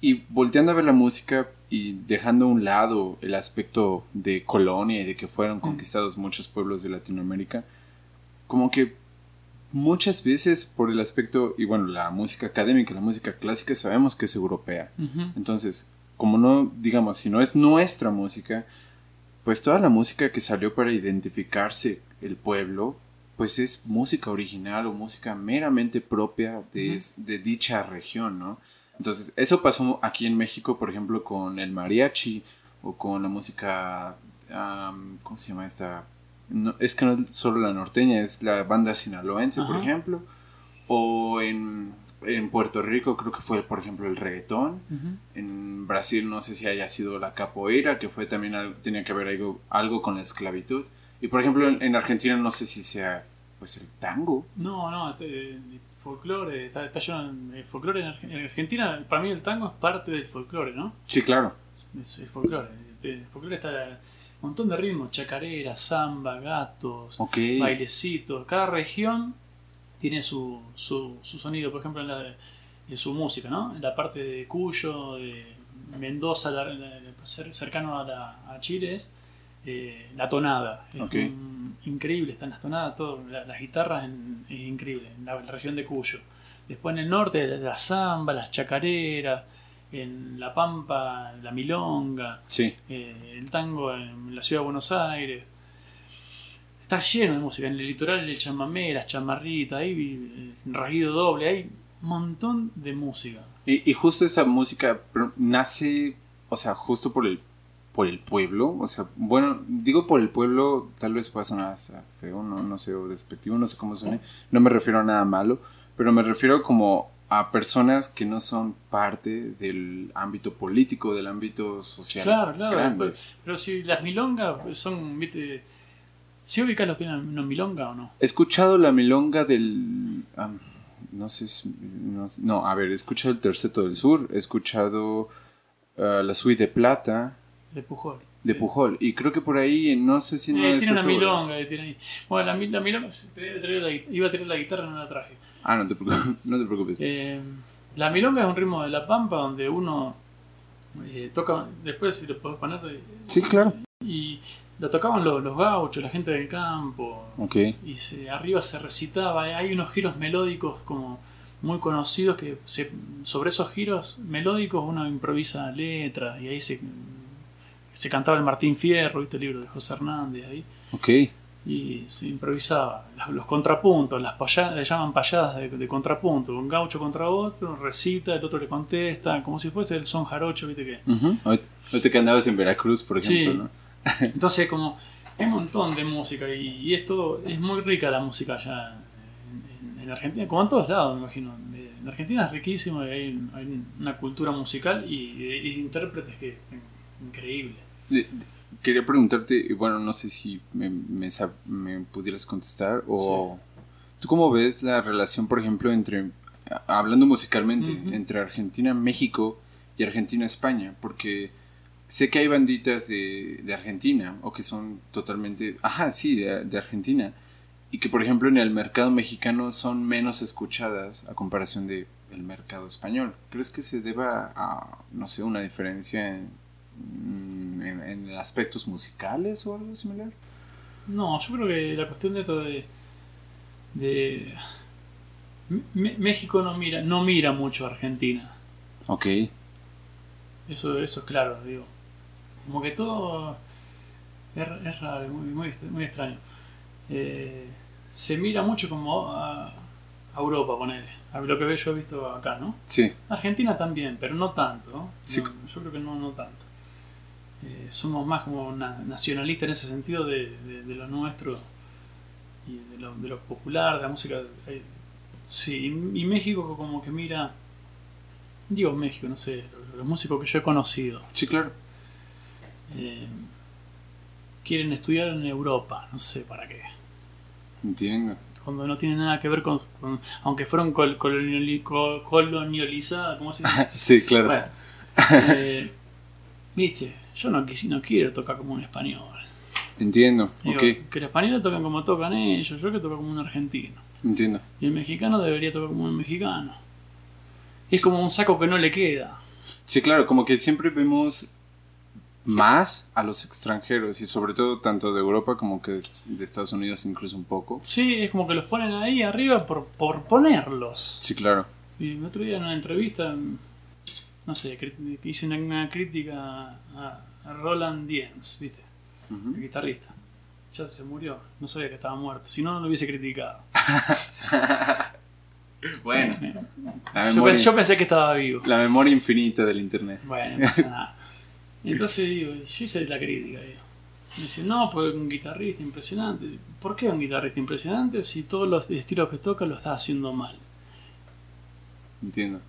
Y volteando a ver la música y dejando a un lado el aspecto de colonia y de que fueron conquistados muchos pueblos de Latinoamérica, como que muchas veces por el aspecto, y bueno, la música académica, la música clásica, sabemos que es europea. Entonces, como no, digamos, si no es nuestra música, pues toda la música que salió para identificarse el pueblo, pues es música original o música meramente propia de, de dicha región, ¿no? Entonces, eso pasó aquí en México, por ejemplo, con el mariachi o con la música, ¿cómo se llama esta? No, es que no es solo la norteña, es la banda sinaloense, por ejemplo, o en en Puerto Rico creo que fue, por ejemplo, el reggaetón. En Brasil no sé si haya sido la capoeira, que fue también algo, tenía que ver algo, algo con la esclavitud. Y por ejemplo, en, en Argentina no sé si sea pues el tango. No, no, este, el folclore, está, está lleno en- el folclore en, Arge- en Argentina, para mí el tango es parte del folclore, ¿no? Sí, claro. Es el folclore. El folclore está un montón de ritmos, chacarera, samba, gatos, Ok. bailecitos. Cada región tiene su, su, su sonido, por ejemplo, en, la, en su música, ¿no? En la parte de Cuyo, de Mendoza, la- la- cer- cercano a, la- a Chile, es eh, la tonada. Es Ok. un- increíble, están las tonadas, todo, la- las guitarras en- es increíble, en la, la región de Cuyo. Después en el norte, la samba, las chacareras, en La Pampa, la milonga, Sí. eh, el tango en la ciudad de Buenos Aires. Está lleno de música. En el litoral el chamamé, las chamarritas, hay eh, raído doble, hay un montón de música. Y, y justo esa música nace, o sea, justo por el por el pueblo, o sea, bueno, digo por el pueblo, tal vez pueda sonar feo, no, no sé, o despectivo, no sé cómo suene, no me refiero a nada malo, pero me refiero como a personas que no son parte del ámbito político, del ámbito social. Claro, claro. grande. Pero, si las milongas son, viste, ¿sí ubicas lo que es una milonga o no? He escuchado la milonga del... am, no sé si... No, no, a ver, he escuchado el Terceto del Sur, he escuchado ah, la Suite de Plata, De Pujol. de Sí. Pujol, y creo que por ahí, no sé si... Eh, una de tiene una milonga, eh, tiene ahí. Bueno, la, la milonga, iba a traer la guitarra, no la traje. Ah, no te preocupes. No te preocupes. Eh, la milonga es un ritmo de la pampa donde uno eh, toca, después si lo podés poner, eh, Sí, claro. y lo tocaban los, los gauchos, la gente del campo, Ok. y se, arriba se recitaba, hay unos giros melódicos como muy conocidos que se- sobre esos giros melódicos uno improvisa letras y ahí se, se cantaba el Martín Fierro, ¿viste el libro de José Hernández ahí? Ok. y se improvisaba. Los, contrapuntos, las paya- le llaman payadas de, de contrapunto. Un gaucho contra otro, recita, el otro le contesta, como si fuese el son jarocho, ¿viste? Ujú. Ahorita ahorita que andabas en Veracruz, por ejemplo, Sí. ¿no? Entonces, como hay un montón de música y, y esto es muy rica la música allá en, en- en Argentina, como en todos lados, me imagino. En Argentina es riquísimo y hay, hay una cultura musical y de, y de intérpretes que increíble. De- de- Quería preguntarte, y bueno, no sé si me, me sab- me pudieras contestar, o tú cómo ves la relación, por ejemplo, entre, hablando musicalmente, entre Argentina, México y Argentina, España, porque sé que hay banditas de, de Argentina, o que son totalmente, ajá, sí, de, de Argentina, y que, por ejemplo, en el mercado mexicano son menos escuchadas a comparación de el mercado español. ¿Crees que se deba a, no sé, una diferencia en, en, en aspectos musicales o algo similar? No, yo creo que la cuestión de esto de. México no mira, no mira mucho a Argentina. Ok, Eso, eso es claro, digo. Como que todo es, es raro, muy, muy, muy extraño. Eh, se mira mucho como a, a Europa, ponele. A lo que yo he visto acá, ¿no? sí, Argentina también, pero no tanto. ¿no? Sí. No, yo creo que no, no tanto. Eh, somos más como na- nacionalistas en ese sentido de, de- de lo nuestro y de lo, de lo popular, de la música. eh, sí, y, y México como que mira, digo México, no sé, los, músicos que yo he conocido sí, claro. eh, quieren estudiar en Europa, no sé para qué. Entiendo. Cuando no tiene nada que ver con, con- aunque fueron col- coloniali- co- colonializadas, ¿cómo se dice? Sí, claro. Bueno, eh, viste, yo no, no quiero tocar como un español. Entiendo, Digo, Que los españoles tocan como tocan ellos, yo que toco como un argentino. entiendo. Y el mexicano debería tocar como un mexicano. Es como un saco que no le queda. Sí, claro, como que siempre vemos más a los extranjeros y sobre todo tanto de Europa como que de Estados Unidos incluso un poco. Sí, es como que los ponen ahí arriba por, por ponerlos. Sí, claro. Y el otro día en una entrevista, no sé, hice una, una crítica a, a Roland Diens, ¿viste? El guitarrista. Ya se murió, no sabía que estaba muerto, si no, no lo hubiese criticado. Bueno, la Yo, pensé que estaba vivo. la memoria infinita del internet. Bueno, no pasa nada. Entonces digo, yo hice la crítica. Digo. Me dice, no, porque un guitarrista impresionante. ¿Por qué un guitarrista impresionante si todos los estilos que toca lo está haciendo mal? Entiendo.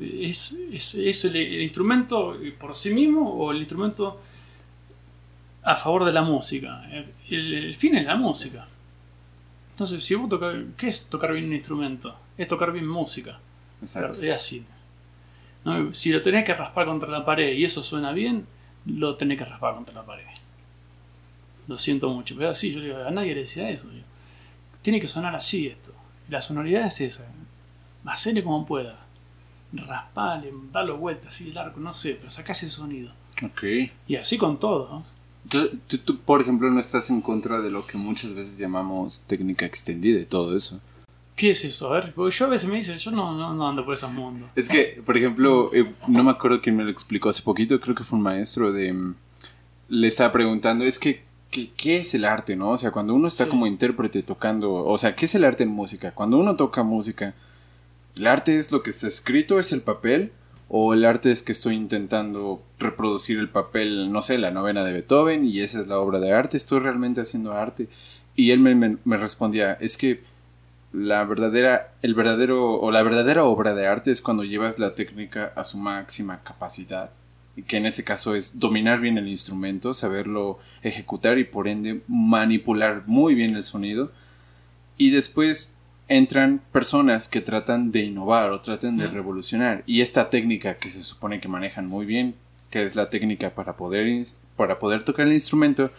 ¿Es, es, es el, el instrumento por sí mismo o el instrumento a favor de la música? El, el fin es la música. Entonces, si vos tocas. ¿Qué es tocar bien un instrumento? Es tocar bien música. Exacto. Es así. ¿no? Si lo tenés que raspar contra la pared y eso suena bien, lo tenés que raspar contra la pared. Lo siento mucho, pero así, yo digo, a nadie le decía eso. digo. Tiene que sonar así esto. La sonoridad es esa. Hacerle como pueda. Raspale, darlo vuelta así el arco, no sé, pero saca ese sonido. Ok. Y así con todo. ¿no? Entonces, tú, tú, por ejemplo, no estás en contra de lo que muchas veces llamamos técnica extendida y todo eso. ¿Qué es eso? A ver, porque yo a veces me dicen, yo no, no, no ando por esos mundos. Es que, por ejemplo, eh, no me acuerdo quién me lo explicó hace poquito, creo que fue un maestro de... mm, Le estaba preguntando, es que, ¿qué, qué es el arte, no? O sea, cuando uno está Sí. como intérprete tocando, o sea, ¿qué es el arte en música? Cuando uno toca música, ¿el arte es lo que está escrito, es el papel? ¿O el arte es que estoy intentando reproducir el papel, no sé, la novena de Beethoven y esa es la obra de arte? ¿Estoy realmente haciendo arte? Y él me, respondía, es que la verdadera, el verdadero, o la verdadera obra de arte es cuando llevas la técnica a su máxima capacidad. Que en este caso es dominar bien el instrumento, saberlo ejecutar y por ende manipular muy bien el sonido. Y después entran personas que tratan de innovar o tratan de revolucionar. Y esta técnica que se supone que manejan muy bien, que es la técnica para poder, para poder tocar el instrumento,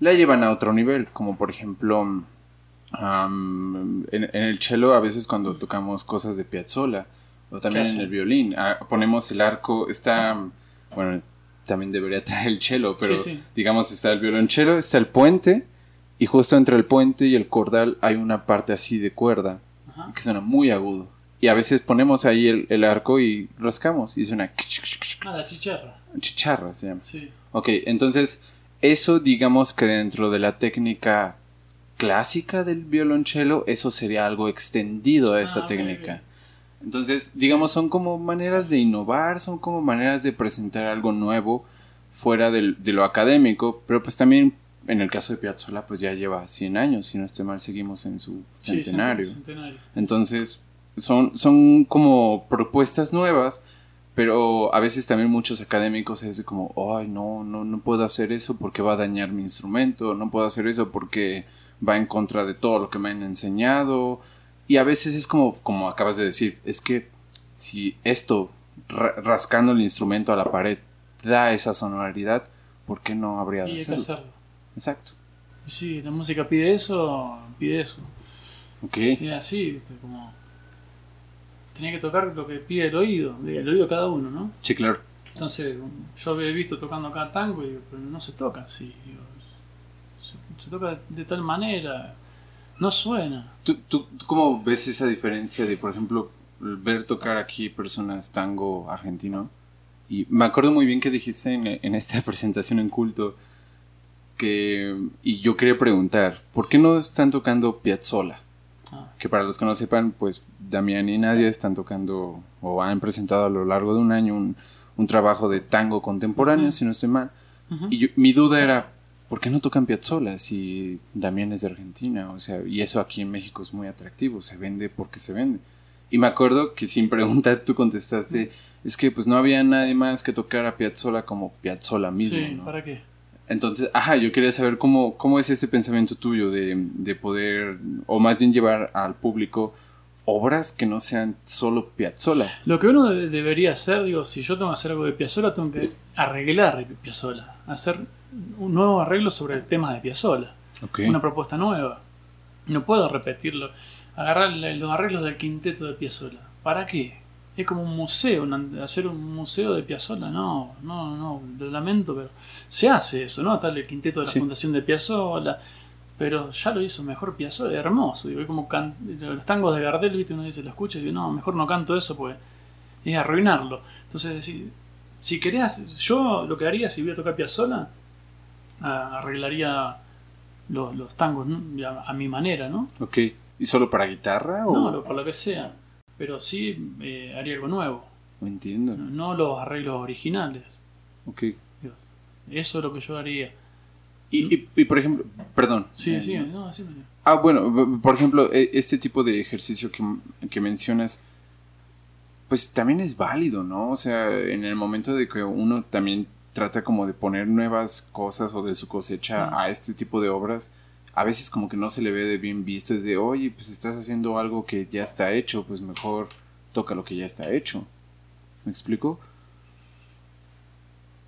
la llevan a otro nivel, como por ejemplo am, en, en el cello a veces cuando tocamos cosas de Piazzolla o también ¿Qué en el violín ah, ponemos el arco está bueno también debería traer el cello pero Sí, sí. digamos está el violonchelo está el puente y justo entre el puente y el cordal hay una parte así de cuerda Ajá. que suena muy agudo y a veces ponemos ahí el, el arco y rascamos y suena Ah, la chicharra. chicharra se llama Sí. Ok, entonces eso digamos que dentro de la técnica clásica del violonchelo, eso sería algo extendido a esa Ah, técnica. Entonces, digamos, son como maneras de innovar, son como maneras de presentar algo nuevo fuera del- de lo académico, pero pues también en el caso de Piazzolla pues ya lleva 100 años, si no estoy mal, seguimos en su Sí, centenario. centenario. Entonces, son, son como propuestas nuevas, pero a veces también muchos académicos es como, ay, no, no, no puedo hacer eso porque va a dañar mi instrumento, no puedo hacer eso porque va en contra de todo lo que me han enseñado. Y a veces es como, como acabas de decir, es que si esto, ra- rascando el instrumento a la pared, da esa sonoridad, ¿por qué no habría de hacerlo? Exacto. Sí, la música pide eso, pide eso. Ok. Y así, como. Tenía que tocar lo que pide el oído, el oído de cada uno, ¿no? Sí, claro. Entonces, yo había visto tocando acá tango y digo, pero no se toca así. digo, se, se toca de tal manera, no suena. ¿Tú, tú, tú cómo ves esa diferencia de, por ejemplo, ver tocar aquí personas tango argentino? Y me acuerdo muy bien que dijiste en, en esta presentación en culto que... Y yo quería preguntar, ¿por qué no están tocando Piazzolla? Ah, Que para los que no sepan, pues Damián y Nadia están tocando o han presentado a lo largo de un año un, un trabajo de tango contemporáneo, si no estoy mal. Y yo- mi duda era, ¿por qué no tocan Piazzolla si Damián es de Argentina? O sea, y eso aquí en México es muy atractivo, se vende porque se vende. Y me acuerdo que sin preguntar tú contestaste, es que pues no había nadie más que tocara Piazzolla como Piazzolla mismo, sí, ¿no? ¿para qué? Entonces, ajá, yo quería saber cómo, cómo es ese pensamiento tuyo de, de poder, o más bien llevar al público obras que no sean solo Piazzolla. Lo que uno de- debería hacer, digo, si yo tengo que hacer algo de Piazzolla, tengo que arreglar Piazzolla, hacer un nuevo arreglo sobre el tema de Piazzolla. Ok. una propuesta nueva. No puedo repetirlo. Agarrar los arreglos del quinteto de Piazzolla. ¿Para qué? Es como un museo, hacer un museo de Piazzolla. No, no, no, lo lamento, pero se hace eso, ¿no? Tal el quinteto de la Sí. Fundación de Piazzolla. Pero ya lo hizo mejor Piazzolla, hermoso. Digo, es como can- los tangos de Gardel, ¿viste? Uno dice, lo escucha y dice, no, mejor no canto eso, pues es arruinarlo. Entonces, si, si querías, yo lo que haría si voy a tocar Piazzolla, arreglaría los, los tangos ¿no? a, a mi manera, ¿no? Ok. ¿Y solo para guitarra o...? No, por lo que sea. Pero sí eh, haría algo nuevo. No entiendo. No, no los arreglos originales. Ok. Dios. Eso es lo que yo haría. Y, y, y, por ejemplo, perdón. Sí, Eh, sí, no, sí. Ah, bueno, por ejemplo, e- este tipo de ejercicio que, que mencionas, pues también es válido, ¿no? O sea, en el momento de que uno también trata como de poner nuevas cosas o de su cosecha a este tipo de obras, a veces como que no se le ve de bien visto, es de, oye, pues estás haciendo algo que ya está hecho, pues mejor toca lo que ya está hecho. ¿Me explico?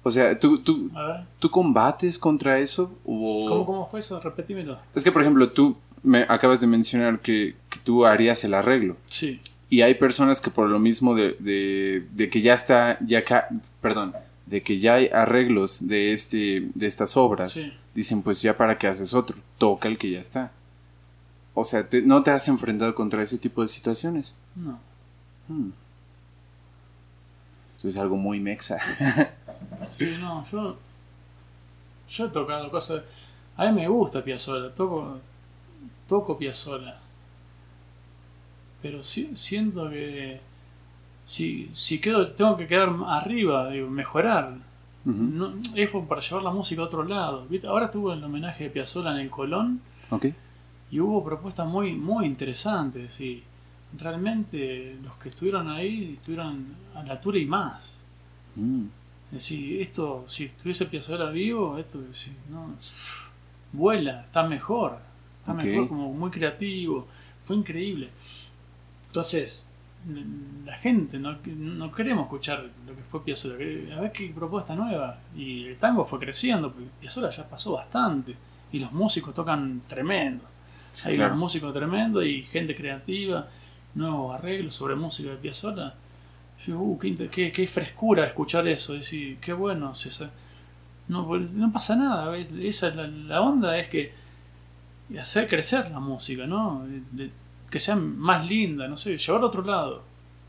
O sea, ¿tú, tú, ¿tú combates contra eso? O... ¿Cómo, ¿Cómo fue eso? Repetímelo. Es que, por ejemplo, tú me acabas de mencionar que, que tú harías el arreglo. Sí. Y hay personas que por lo mismo de, de, de que ya está, ya ca perdón, de que ya hay arreglos de este, de estas obras, dicen pues ya para qué haces otro, toca el que ya está. O sea, ¿no te has enfrentado contra ese tipo de situaciones? No. Hmm. Eso es algo muy mexa. sí, no, yo, yo he tocado cosas... A mí me gusta Piazzolla, toco, toco Piazzolla pero siento que si, si quedo, tengo que quedar arriba, digo, mejorar. No, es para llevar la música a otro lado. Ahora estuvo el homenaje de Piazzolla en el Colón y hubo propuestas muy, muy interesantes. Y realmente los que estuvieron ahí estuvieron a la altura y más. Mm. Es decir, esto, si estuviese Piazzolla vivo, esto no, vuela, está mejor. Está mejor, como muy creativo. Fue increíble. Entonces, la gente no, no queremos escuchar lo que fue Piazzolla, a ver qué propuesta nueva. Y el tango fue creciendo, Piazzolla ya pasó bastante. Y los músicos tocan tremendo. Hay unos músicos tremendos y gente creativa, nuevos arreglos sobre música de Piazzolla. Yo, uh, qué, qué, frescura escuchar eso, decir, qué bueno, No, pues, no pasa nada, esa la, la onda es que hacer crecer la música, ¿no? Que sea más linda, no sé, llevar a otro lado.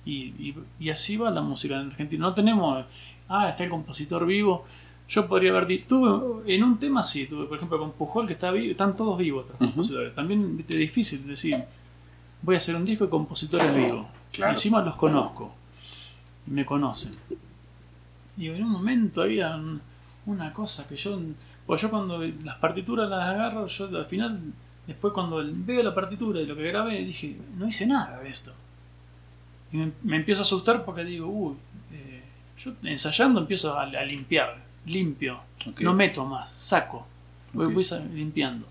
Y, y, así va la música en Argentina. No tenemos, ah, está el compositor vivo. Yo podría haber dicho, tuve en un tema sí, tuve por ejemplo con Pujol que está vivo, están todos vivos otros compositores. También es difícil decir, voy a hacer un disco de compositores vivos. Encima los conozco, me conocen. Y en un momento había una cosa que yo, pues yo cuando las partituras las agarro, yo al final Después cuando veo la partitura y lo que grabé, dije, no hice nada de esto. Y me, empiezo a asustar porque digo, uy, eh, yo ensayando empiezo a, limpiar, limpio, no meto más, saco, voy, limpiando.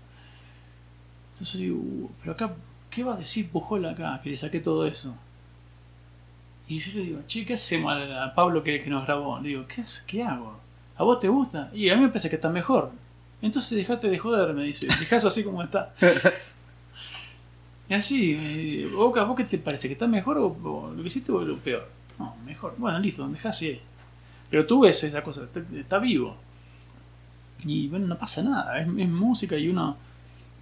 Entonces digo, uh, pero acá, ¿qué va a decir Pujol acá? Que le saqué todo eso. Y yo le digo, che, ¿qué hacemos a Pablo que, que nos grabó? Le digo, ¿qué, ¿qué hago? ¿A vos te gusta? Y a mí me parece que está mejor. Entonces dejate de joder, me dice. Dejás así como está. y así, ¿vos, ¿vos qué te parece? ¿Que está mejor o, lo que hiciste o lo peor? No, mejor. Bueno, listo, dejás así. Pero tú ves esa cosa, está, vivo. Y bueno, no pasa nada, es, música y uno.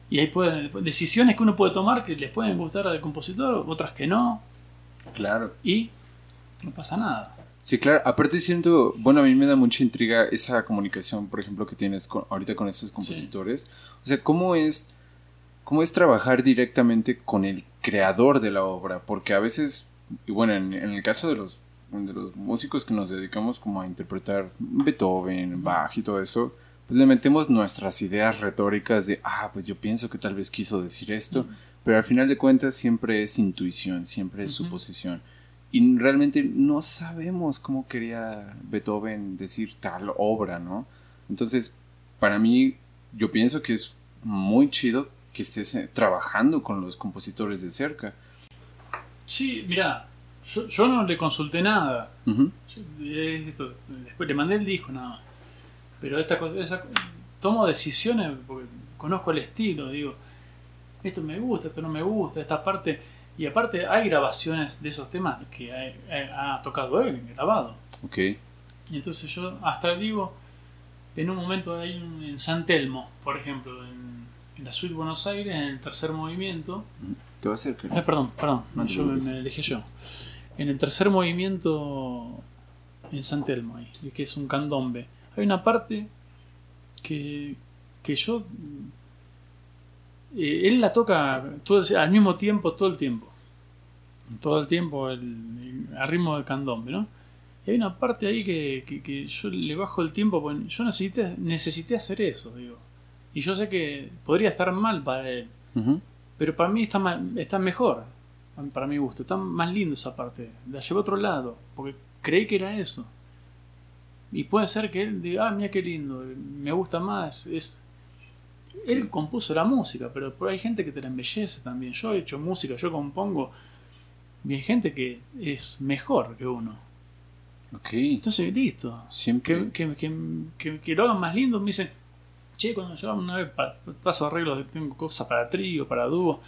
Y hay decisiones que uno puede tomar que les pueden gustar al compositor, otras que no. Claro. Y no pasa nada. Sí, claro. Aparte siento, bueno, a mí me da mucha intriga esa comunicación, por ejemplo, que tienes ahorita con estos compositores. O sea, ¿cómo es, ¿cómo es trabajar directamente con el creador de la obra? Porque a veces, y bueno, en, el caso de los, de los músicos que nos dedicamos como a interpretar Beethoven, Bach y todo eso, pues le metemos nuestras ideas retóricas de, ah, pues yo pienso que tal vez quiso decir esto, pero al final de cuentas siempre es intuición, siempre es suposición y realmente no sabemos cómo quería Beethoven decir tal obra, ¿no? Entonces, para mí, yo pienso que es muy chido que estés eh, trabajando con los compositores de cerca. Sí, mira, yo, no le consulté nada. después le mandé el disco nada más. Pero esta cosa, tomo decisiones porque conozco el estilo, digo, esto me gusta, esto no me gusta, esta parte y aparte hay grabaciones de esos temas que ha, tocado él, grabado. Ok. Y entonces yo hasta digo, en un momento hay un, en San Telmo, por ejemplo, en, la suite Buenos Aires, en el tercer movimiento. Te va a hacer que... Eh, perdón, perdón, yo me, elegí yo. En el tercer movimiento en San Telmo, ahí, que es un candombe, hay una parte que, que yo eh, él la toca todo, al mismo tiempo, todo el tiempo. Todo el tiempo el, al ritmo de candombe, ¿no? Y hay una parte ahí que, yo le bajo el tiempo, porque yo necesité, necesité hacer eso, digo. Y yo sé que podría estar mal para él, pero para mí está, está mejor. para mi gusto. Está más lindo esa parte. La llevé a otro lado, porque creí que era eso. Y puede ser que él diga, ah, mira qué lindo, me gusta más. Es, él compuso la música, pero hay gente que te la embellece también. Yo he hecho música, yo compongo, y hay gente que es mejor que uno. Ok. Entonces, listo. Siempre. Que, que, que, lo hagan más lindo, me dicen, che, cuando yo una vez paso arreglos, tengo cosas para trío, para dúo.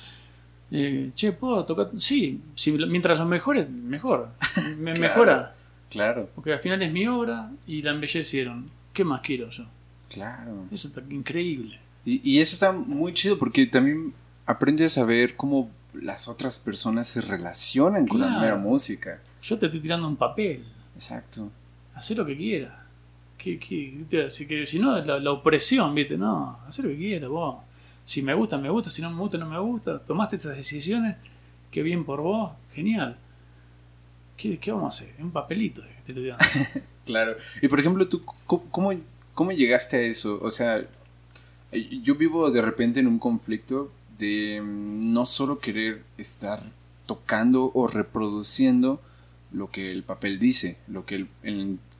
Eh, che, ¿puedo tocar? Sí, si, mientras lo mejore, mejor. Me mejora. Claro. Porque al final es mi obra y la embellecieron. ¿Qué más quiero yo? Claro. Eso está increíble. Y, y eso está muy chido porque también aprendes a ver cómo las otras personas se relacionan con la mera música. Yo te estoy tirando un papel. Exacto. Haz lo que quieras. ¿Qué, qué, que, si no, la, la, opresión, ¿viste? No, haz lo que quieras vos. Si me gusta, me gusta. Si no me gusta, no me gusta. Tomaste esas decisiones. Qué bien por vos. Genial. ¿Qué, qué vamos a hacer? Un papelito. Te claro. Y por ejemplo, ¿tú cómo, cómo llegaste a eso? O sea, yo vivo de repente en un conflicto de mm, no solo querer estar tocando o reproduciendo lo que el papel dice, lo que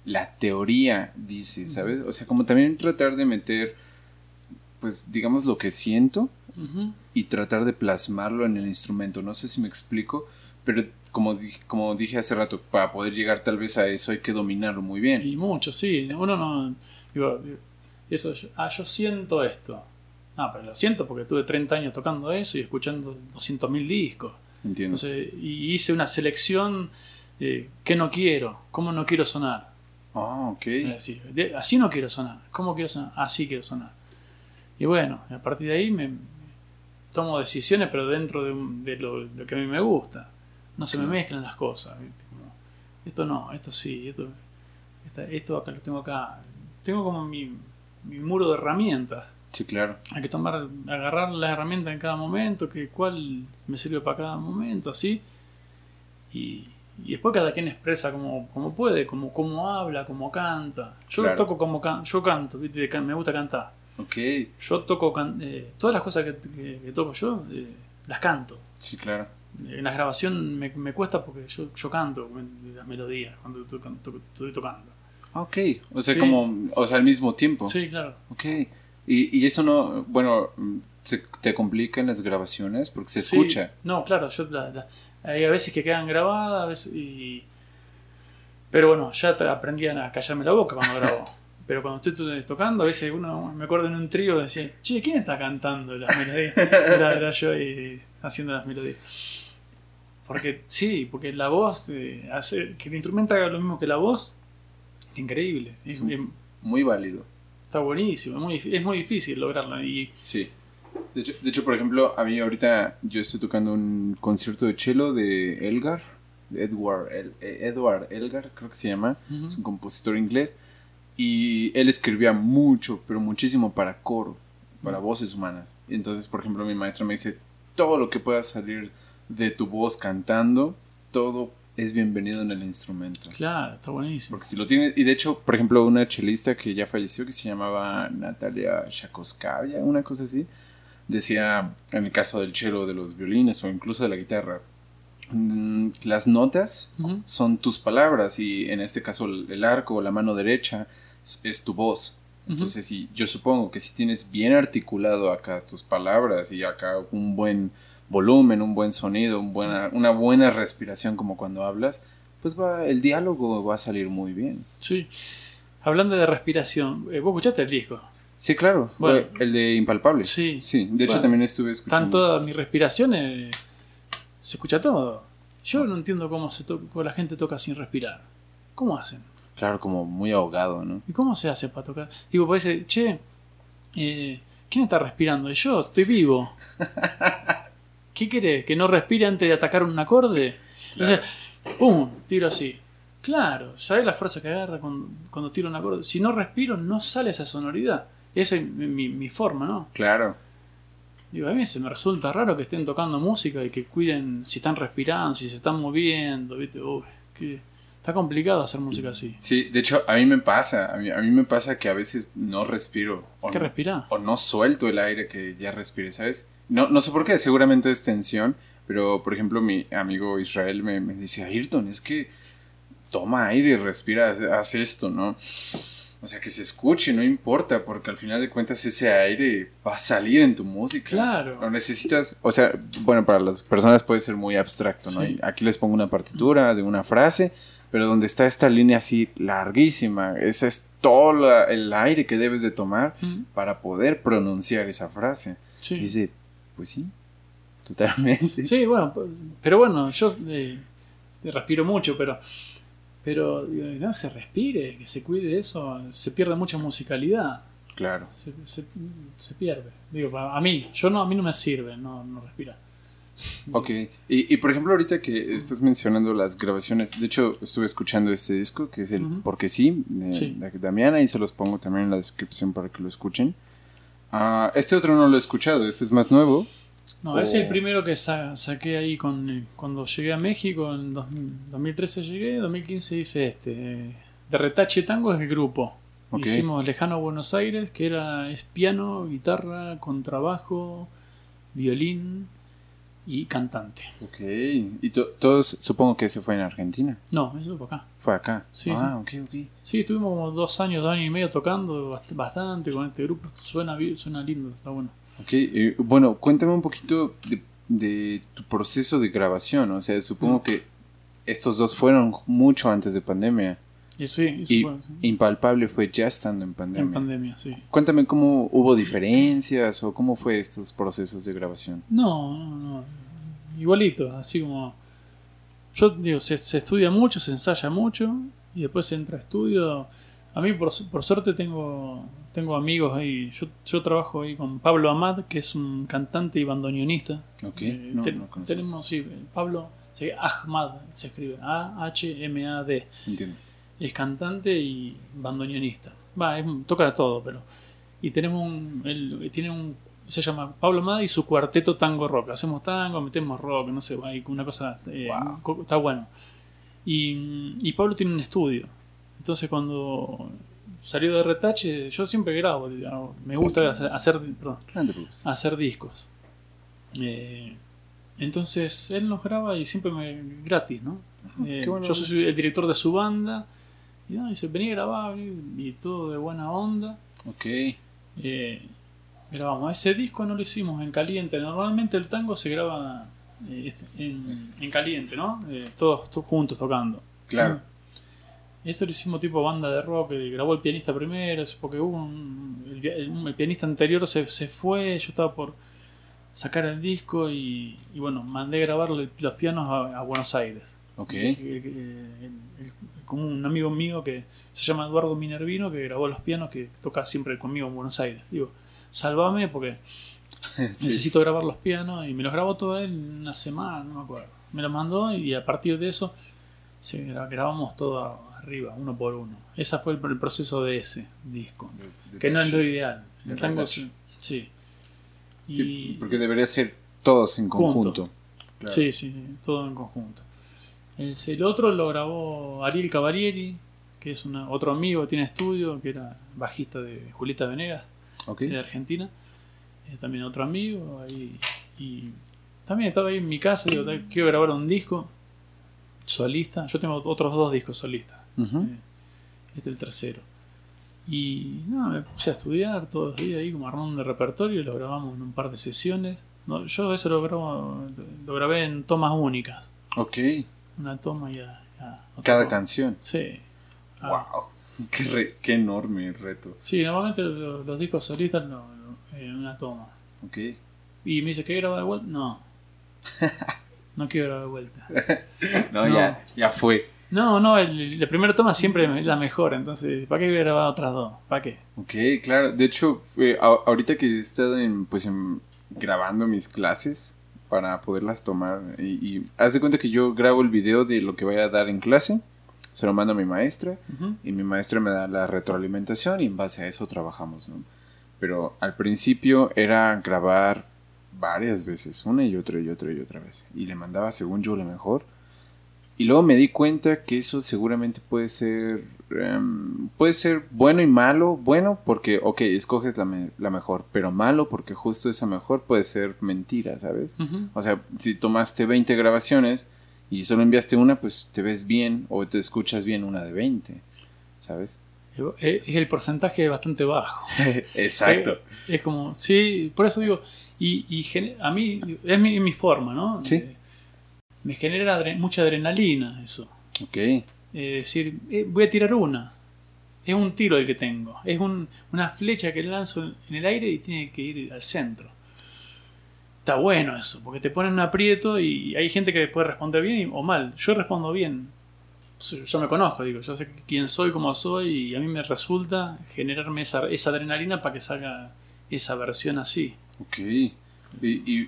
la teoría dice, ¿sabes? O sea, como también tratar de meter, pues digamos, lo que siento y tratar de plasmarlo en el instrumento. No sé si me explico, pero como, como dije hace rato, para poder llegar tal vez a eso hay que dominarlo muy bien. Y mucho, sí. Uno no... Digo, eso, ah, yo siento esto. Ah, pero lo siento porque tuve 30 años tocando eso y escuchando 200.000 discos. Entiendo. Entonces, y hice una selección eh, ¿qué no quiero? ¿Cómo no quiero sonar? Ah, ok. así no quiero sonar. ¿Cómo quiero sonar? Así quiero sonar. Y bueno, a partir de ahí me, tomo decisiones, pero dentro de, lo, que a mí me gusta. No se me mezclan las cosas. esto no, esto sí, esto, esto acá lo tengo acá. Tengo como mi, mi muro de herramientas. Sí, claro. Hay que tomar, agarrar las herramientas en cada momento, que cuál me sirve para cada momento, así. Y, y después cada quien expresa como, como puede, como, como habla, como canta. Yo toco como yo canto, me gusta cantar. Okay. Yo toco eh, todas las cosas que, toco yo eh, las canto. Sí, claro. En la grabación me, me cuesta porque yo, yo canto las melodías cuando estoy tocando. Ok, o sea, como, o sea, al mismo tiempo. Sí, claro. Ok. Y, y eso no, bueno, se, te complica en las grabaciones porque se escucha. No, claro, yo hay a veces que quedan grabadas, a veces y... Pero bueno, ya aprendí a callarme la boca cuando grabo. Pero cuando estoy tocando, a veces uno, me acuerdo en un trío, decía, che, ¿quién está cantando las melodías? Era, yo ahí haciendo las melodías. Porque sí, porque la voz, eh, hace, que el instrumento haga lo mismo que la voz, es increíble. Es, muy válido. Está buenísimo, es muy, es muy difícil lograrlo. Y, sí. De hecho, de hecho, por ejemplo, a mí ahorita yo estoy tocando un concierto de cello de Elgar, Edward, eh, Edward Elgar, creo que se llama, es un compositor inglés, y él escribía mucho, pero muchísimo para coro, para voces humanas. entonces, por ejemplo, mi maestra me dice, todo lo que pueda salir de tu voz cantando, todo es bienvenido en el instrumento. Claro, está buenísimo. Porque si lo tiene, y de hecho, por ejemplo, una chelista que ya falleció, que se llamaba Natalia Shakoskavia, una cosa así, decía en el caso del cello, de los violines o incluso de la guitarra, mm, las notas son tus palabras y en este caso el arco o la mano derecha es, tu voz. Entonces, si, yo supongo que si tienes bien articulado acá tus palabras y acá un buen volumen, un buen sonido, un buena, una buena respiración como cuando hablas, pues va, el diálogo va a salir muy bien. Sí. Hablando de respiración, eh, vos escuchaste el disco. Sí, claro. Bueno, el de Impalpable. Sí. Sí, de hecho también estuve escuchando. Están todas mis respiraciones. Se escucha todo. Yo no entiendo cómo, se la gente toca sin respirar. ¿Cómo hacen? Claro, como muy ahogado, ¿no? ¿Y cómo se hace para tocar? Digo, puede ser, che, eh, ¿quién está respirando? Yo, estoy vivo. ¿Qué querés? ¿Que no respire antes de atacar un acorde? Claro. ¡pum! Tiro así. Claro, ¿sabes la fuerza que agarra cuando, cuando tiro un acorde? Si no respiro, no sale esa sonoridad. Esa es mi, mi, forma, ¿no? Claro. Digo, a mí se me resulta raro que estén tocando música y que cuiden si están respirando, si se están moviendo, ¿viste? Uy, que está complicado hacer música así. Sí, de hecho, a mí me pasa, a mí, a mí me pasa que a veces no respiro. O ¿Qué respira? O no suelto el aire que ya respire, ¿sabes? No, no sé por qué, seguramente es tensión, Pero, por ejemplo, mi amigo Israel me, me dice, Ayrton, es que toma aire y respira, haz esto, ¿no? O sea, que se escuche, no importa, porque al final de cuentas ese aire va a salir en tu música. Claro. Lo necesitas, o sea, bueno, para las personas puede ser muy abstracto, ¿no? Sí. Y aquí les pongo una partitura de una frase, pero donde está esta línea así larguísima, ese es todo la- el aire que debes de tomar para poder pronunciar esa frase. Sí. Y dice, pues sí, totalmente. Sí, bueno, pero bueno, yo eh, respiro mucho, pero pero digo, no se respire, que se cuide eso, se pierde mucha musicalidad, Claro. se, se- se pierde. Digo, a mí, yo no, a mí no me sirve, no, no respirar. Ok, y, y por ejemplo ahorita que estás mencionando las grabaciones, de hecho estuve escuchando este disco que es el Ujú. Porque sí, de, Sí. de Damiana, y se los pongo también en la descripción para que lo escuchen. Ah, este otro no lo he escuchado, este es más nuevo. No, ese es el primero que sa- saqué ahí con, eh, cuando llegué a México, en dos- 2013 llegué, 2015 hice este. eh, de Retache Tango es el grupo. Ok. Hicimos Lejano Buenos Aires, que era es piano, guitarra, contrabajo, violín y cantante. Ok, y to- todos, supongo que ese fue en Argentina, No, eso fue acá. fue acá. Sí, ah, ok, ok. Sí, estuvimos como dos años, dos años y medio tocando bast- bastante con este grupo. Suena, bien, suena lindo, está bueno. Ok, eh, bueno, cuéntame un poquito de, de tu proceso de grabación, o sea, supongo Mm. que estos dos fueron mucho antes de pandemia. Y sí, Y fue, sí, Impalpable fue ya estando en pandemia. en pandemia, sí. Cuéntame cómo hubo diferencias o cómo fue estos procesos de grabación. No, no, no. Igualito, así como. Yo digo, se, se estudia mucho, se ensaya mucho y después se entra a estudio. A mí, por, por suerte, tengo, tengo amigos ahí. Yo, yo trabajo ahí con Pablo Amad, que es un cantante y bandoneonista. Ok, Eh, no, te- no tenemos, sí, Pablo se, Ahmad se escribe, A-H-M-A-D. Entiendo. Es cantante y bandoneonista. Va, es- toca de todo, pero. Y tenemos un. Él tiene un. Se llama Pablo Mada y su cuarteto tango rock. Hacemos tango, metemos rock, no sé, hay una cosa. eh, Wow. Está bueno. Y, y Pablo tiene un estudio. Entonces cuando salió de retache, yo siempre grabo. Me gusta hacer, hacer- perdón, discos. Eh, entonces él nos graba y siempre me gratis, ¿no? Eh, bueno. Yo soy el director de su banda. Y no, dice, vení a grabar y, todo de buena onda. Ok, Eh, grabamos. Ese disco no lo hicimos en caliente. Normalmente el tango se graba eh, este, en, Este. en caliente, ¿no? Eh, todos, todos juntos tocando. claro. Eso lo hicimos tipo banda de rock, que grabó el pianista primero, porque hubo un, el, el- el pianista anterior se, se fue, yo estaba por sacar el disco y, y bueno, mandé grabar los pianos a, a Buenos Aires. Ok, el- el- con un amigo mío que se llama Eduardo Minervino, que grabó los pianos, que toca siempre conmigo en Buenos Aires. Digo, salvame porque Sí. necesito grabar los pianos y me los grabó todo él en una semana, no me acuerdo. Me los mandó y a partir de eso se gra- grabamos todo arriba, uno por uno. Ese fue el, el proceso de ese disco, De- de- que no es lo ideal. de El tango sí. sí. Y- porque debería ser todos en Junto. conjunto. Claro. Sí, sí, sí, todo en conjunto. El, el otro lo grabó Ariel Cavalieri, que es una, otro amigo que tiene estudio, que era bajista de Julieta Venegas, de Argentina. Eh, también otro amigo. ahí, y también estaba ahí en mi casa, digo, "Tal, quiero grabar un disco solista. Yo tengo otros dos discos solistas. Eh, este es el tercero. Y nada, me puse a estudiar todos los días ahí como armando de repertorio y lo grabamos en un par de sesiones. No, yo eso lo grabo, lo grabé en tomas únicas. ok. Una toma y a, Cada toma. canción. Sí. Ah, Wow. Qué, re- qué enorme reto. Sí, normalmente lo- los, discos solistas no, no, en una toma. Ok. Y me dice, ¿qué graba de vuelta? No. No quiero grabar de vuelta. No, No. Ya, ya fue. No, no, el- la primera toma siempre es la mejor, entonces, ¿para qué voy a grabar otras dos? ¿Para qué? Ok, claro. De hecho, eh, a- ahorita que he estado en, pues, en- grabando mis clases para poderlas tomar y, y haz de cuenta que yo grabo el video de lo que voy a dar en clase, se lo mando a mi maestra y mi maestra me da la retroalimentación y en base a eso trabajamos, ¿no? Pero al principio era grabar varias veces, una y otra y otra y otra vez. Y le mandaba, según yo, lo mejor. Y luego me di cuenta que eso seguramente puede ser. Em, puede ser bueno y malo. Bueno, porque, ok, escoges la, me- la mejor. Pero malo, porque justo esa mejor puede ser mentira, ¿sabes? O sea, si tomaste 20 grabaciones y solo enviaste una, pues te ves bien o te escuchas bien una de 20, ¿sabes? Eh, Es el porcentaje bastante bajo. Exacto. Eh, Es como, sí, por eso digo, y, a mí es mi, es mi forma, ¿no? Sí. Eh, me genera adre- mucha adrenalina eso. Ok. Es decir, eh, voy a tirar una. Es un tiro el que tengo. Es un- una flecha que lanzo en el aire y tiene que ir al centro. Está bueno eso, porque te ponen un aprieto y hay gente que puede responder bien o mal. Yo respondo bien. Yo me conozco, digo, yo sé quién soy, cómo soy y a mí me resulta generarme esa, esa adrenalina para que salga esa versión así. Ok. Y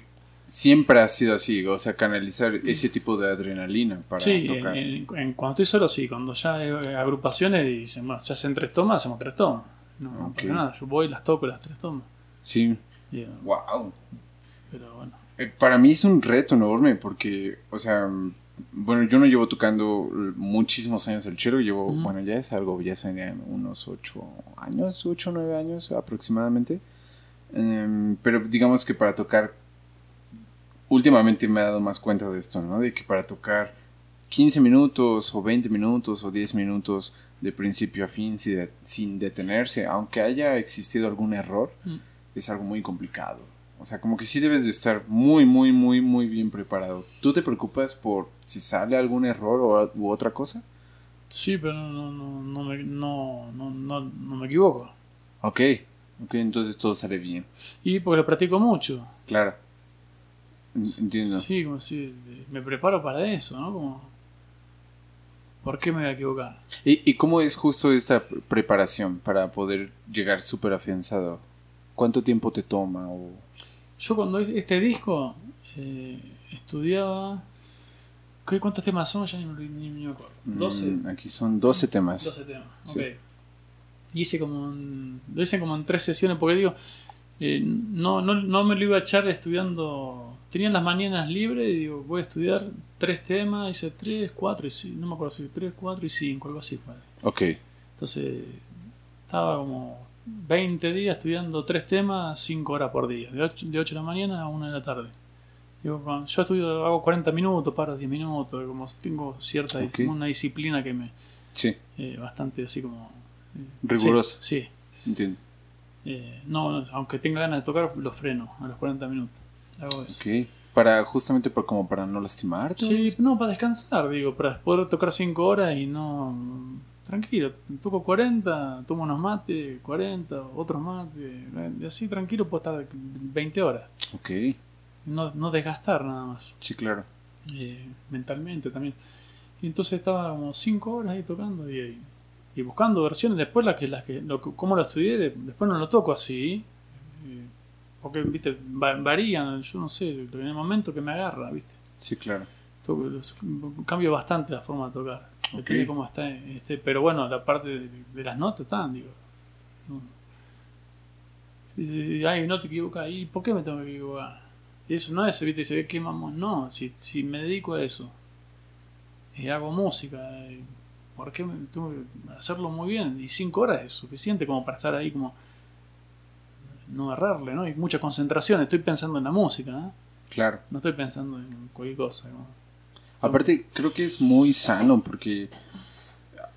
siempre ha sido así, o sea, canalizar ese tipo de adrenalina para sí, tocar. en- en- cuando estoy solo sí, cuando ya hay agrupaciones dicen, bueno, ya hacen tres tomas, hacemos tres tomas. No, no nada, yo voy y las toco las tres tomas. Sí. Y, eh, Wow. pero bueno. Eh, Para mí es un reto enorme porque, o sea, bueno, yo no llevo tocando muchísimos años el chelo, llevo, bueno, ya es algo, ya serían unos ocho años, ocho o nueve años aproximadamente. Em, pero digamos que para tocar, últimamente me he dado más cuenta de esto, ¿no? De que para tocar 15 minutos o 20 minutos o 10 minutos de principio a fin sin, de- sin detenerse, aunque haya existido algún error, Mm. es algo muy complicado. O sea, como que sí debes de estar muy, muy, muy, muy bien preparado. ¿Tú te preocupas por si sale algún error o, u otra cosa? Sí, pero no, no, no, me, no, no, no, no me equivoco. Ok, ok, entonces todo sale bien. Y porque lo practico mucho. Claro. En- Entiendo. Sí, como si me preparo para eso, ¿no? Como, ¿Por qué me voy a equivocar? ¿Y, y cómo es justo esta pre- preparación para poder llegar súper afianzado? ¿Cuánto tiempo te toma? O... Yo cuando este disco eh, estudiaba... ¿qué, ¿Cuántos temas son? Ya ni, me- ni me acuerdo. 12. Mm, aquí son 12 temas. 12 temas, Sí. ok. Hice como en- lo hice como en tres sesiones porque digo, eh, no, no, no me lo iba a echar estudiando. Tenía las mañanas libres y digo, voy a estudiar tres temas, hice tres, cuatro y cinco, no me acuerdo si tres, cuatro y cinco, algo así fue. Ok, Entonces, estaba como 20 días estudiando tres temas, 5 horas por día, de 8, de 8 de la mañana a 1 de la tarde. Digo, yo estudio, hago 40 minutos, paro 10 minutos, como tengo cierta dis- Ok. una disciplina que me, sí, eh, bastante así como... eh, Rigurosa. Sí. sí. entiendo. Eh, no, no, aunque tenga ganas de tocar, lo freno a los 40 minutos. Hago eso. Ok, para justamente por, como para no lastimarte. Sí, ¿no? para descansar, digo, para poder tocar 5 horas y no... Tranquilo, toco 40, tomo unos mates, 40, otros mates, y así tranquilo puedo estar 20 horas. Ok, No, no desgastar nada más, sí, claro. eh, mentalmente también. Y entonces estaba como 5 horas ahí tocando y, y buscando versiones. Después las que, las que, lo, como lo estudié, de- después no lo toco así. Eh, porque, viste, va- varían, yo no sé, en el momento que me agarra, viste. Sí, claro. Cambio bastante la forma de tocar. Depende Ok. cómo está. Este, pero bueno, la parte de, de las notas están, digo. Dice, ay, no te equivocas. ¿Y por qué me tengo que equivocar? Y eso no es, viste, se ve que mamón. No, si, si me dedico a eso y hago música, eh, ¿por qué me tengo que hacerlo muy bien? Y cinco horas es suficiente como para estar ahí como no errarle, ¿no? Y mucha concentración. Estoy pensando en la música, ¿eh? Claro. No estoy pensando en cualquier cosa. ¿no? Aparte, creo que es muy sano porque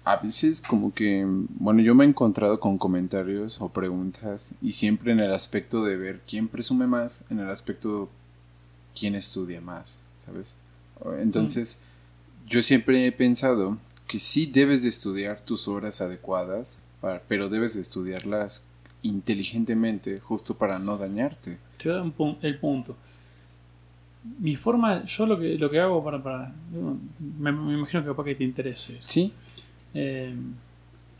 a veces como que, bueno, yo me he encontrado con comentarios o preguntas y siempre en el aspecto de ver quién presume más, en el aspecto quién estudia más, ¿sabes? Entonces, yo siempre he pensado que sí debes de estudiar tus horas adecuadas, para- pero debes de estudiarlas inteligentemente justo para no dañarte. Te voy a dar un pun- el punto. Mi forma, yo lo que, lo que hago para. para me, me imagino que capaz que te interese. eso. ¿Sí? Eh,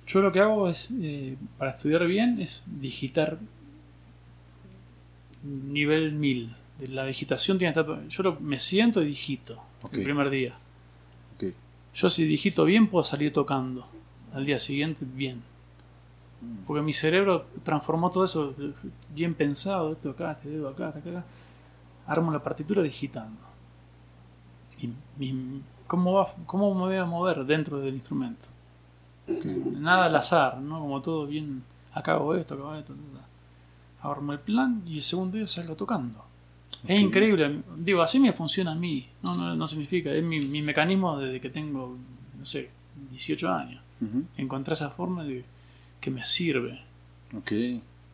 yo lo que hago es, eh, para estudiar bien, es digitar nivel 1000. De La digitación tiene que estar. Yo lo- me siento y digito el primer día. Yo si digito bien puedo salir tocando. Al día siguiente bien. Porque mi cerebro transformó todo eso bien pensado, esto acá, este dedo acá, este acá. Armo la partitura digitando. cómo, va, cómo me voy a mover dentro del instrumento. Nada al azar, ¿no? Como todo bien, acá hago esto, acá hago esto. Armo el plan y el segundo día salgo tocando. Es increíble, digo, así me funciona a mí, no, no, no significa, es mi, mi mecanismo desde que tengo, no sé, 18 años. Ujú. Encontrar esa forma de que me sirve, Ok.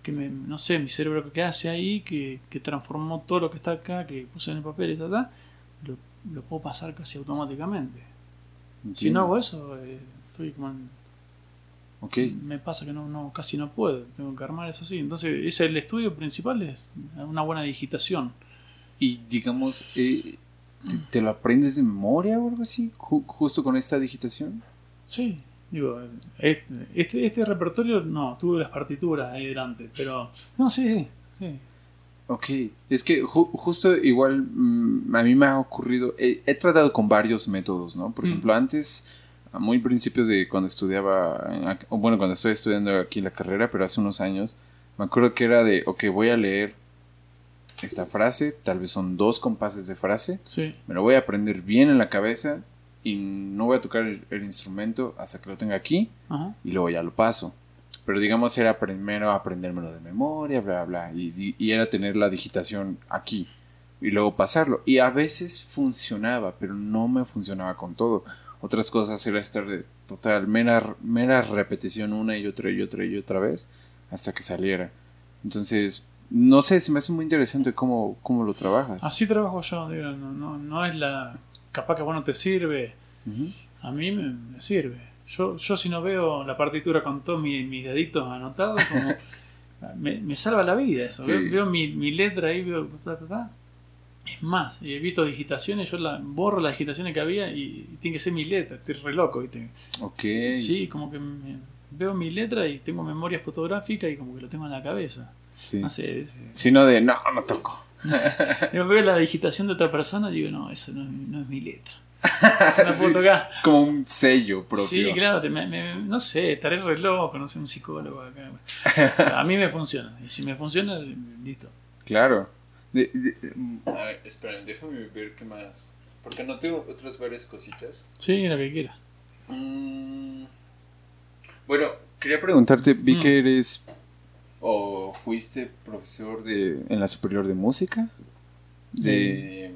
que me, no sé, mi cerebro que hace ahí, que, que transformó todo lo que está acá, que puse en el papel y tal, tal, lo, lo puedo pasar casi automáticamente. Si entiendo. no hago eso, eh, estoy como en- Ok. me pasa que no, no, casi no puedo, tengo que armar eso así. Entonces, ese el estudio principal es una buena digitación. Y digamos, eh, ¿te, te lo aprendes de memoria o algo así? Ju- justo con esta digitación. Sí, digo, este, este, este repertorio no, tuve las partituras ahí delante, pero no, sí, sí, sí. Ok, es que ju- justo igual mm, a mí me ha ocurrido, he, he tratado con varios métodos, ¿no? Por Mm. ejemplo, antes, a muy principios de cuando estudiaba, bueno, cuando estoy estudiando aquí la carrera, pero hace unos años, me acuerdo que era de, ok, voy a leer esta frase, tal vez son dos compases de frase, Sí, me lo voy a aprender bien en la cabeza y no voy a tocar el, el instrumento hasta que lo tenga aquí ajá. y luego ya lo paso. Pero digamos era primero aprendérmelo de memoria, bla, bla, y, y- y era tener la digitación aquí y luego pasarlo. Y a veces funcionaba, pero no me funcionaba con todo. Otras cosas era estar de total, mera, mera repetición una y otra y otra y otra vez hasta que saliera. Entonces, no sé, se me hace muy interesante cómo, cómo lo trabajas. Así trabajo yo, digo, no, no, no es la... Capaz que a vos no te sirve, a mí me, me sirve. Yo, yo si no veo la partitura con todos mis, mis deditos anotados, como, me, me salva la vida eso. Sí. Veo, veo mi, mi letra ahí, veo... ta, ta, ta. Es más, he visto digitaciones, yo la, borro las digitaciones que había y, y tiene que ser mi letra, estoy re loco, ¿viste? Ok. Sí, como que me- veo mi letra y tengo memoria fotográfica y como que lo tengo en la cabeza. Sí. No sé, es- Sino de, no, no toco. yo veo la digitación de otra persona y digo, no, eso no, es- no es mi letra. No la puedo Sí. tocar. Es como un sello propio. Sí, claro, te- me- me- no sé, estaré re loco, no sé, un psicólogo acá. A mí me funciona, y si me funciona, listo. Claro. De- de- a ver, esperen, déjame ver qué más. Porque no tengo otras varias cositas. Sí, lo que quiera. Mm, bueno, quería preguntarte, vi Mm. que eres o fuiste profesor de en la superior de música. De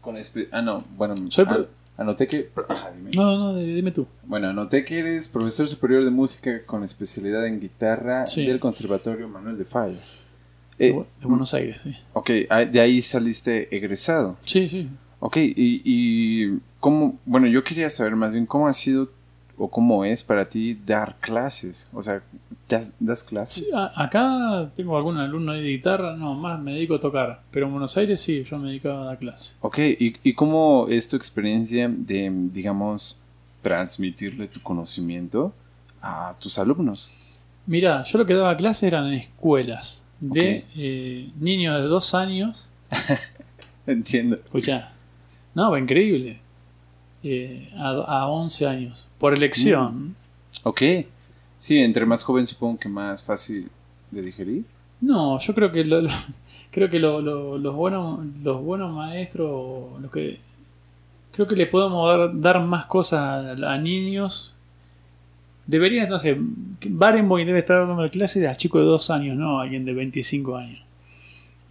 con espe- ah no, bueno, Soy ah, anoté que dime. No, no, no, dime tú. Bueno, anoté que eres profesor superior de música con especialidad en guitarra Sí. del Conservatorio Manuel de Falla. De, Eh, de Buenos Aires, sí. ok, ah, de ahí saliste egresado. Sí, sí. Ok, y, y cómo, bueno, yo quería saber más bien cómo ha sido o cómo es para ti dar clases. O sea, ¿das, das clases? Sí, acá tengo algún alumno ahí de guitarra, no, más me dedico a tocar. Pero en Buenos Aires sí, yo me dedicaba a dar clase. Ok, ¿y, y cómo es tu experiencia de, digamos, transmitirle tu conocimiento a tus alumnos? Mira, yo lo que daba clase eran en escuelas de eh, niños de dos años. Entiendo. Escucha, no, increíble. Eh, a, a 11 años, por elección. Ok, sí, entre más joven supongo que más fácil de digerir. No, yo creo que lo- lo- creo que lo- lo- los buenos los buenos maestros, los que creo que le podemos dar, dar más cosas a, a niños. Deberían, entonces, Barenboim debe estar dando clases a chicos de dos años, no a alguien de 25 años.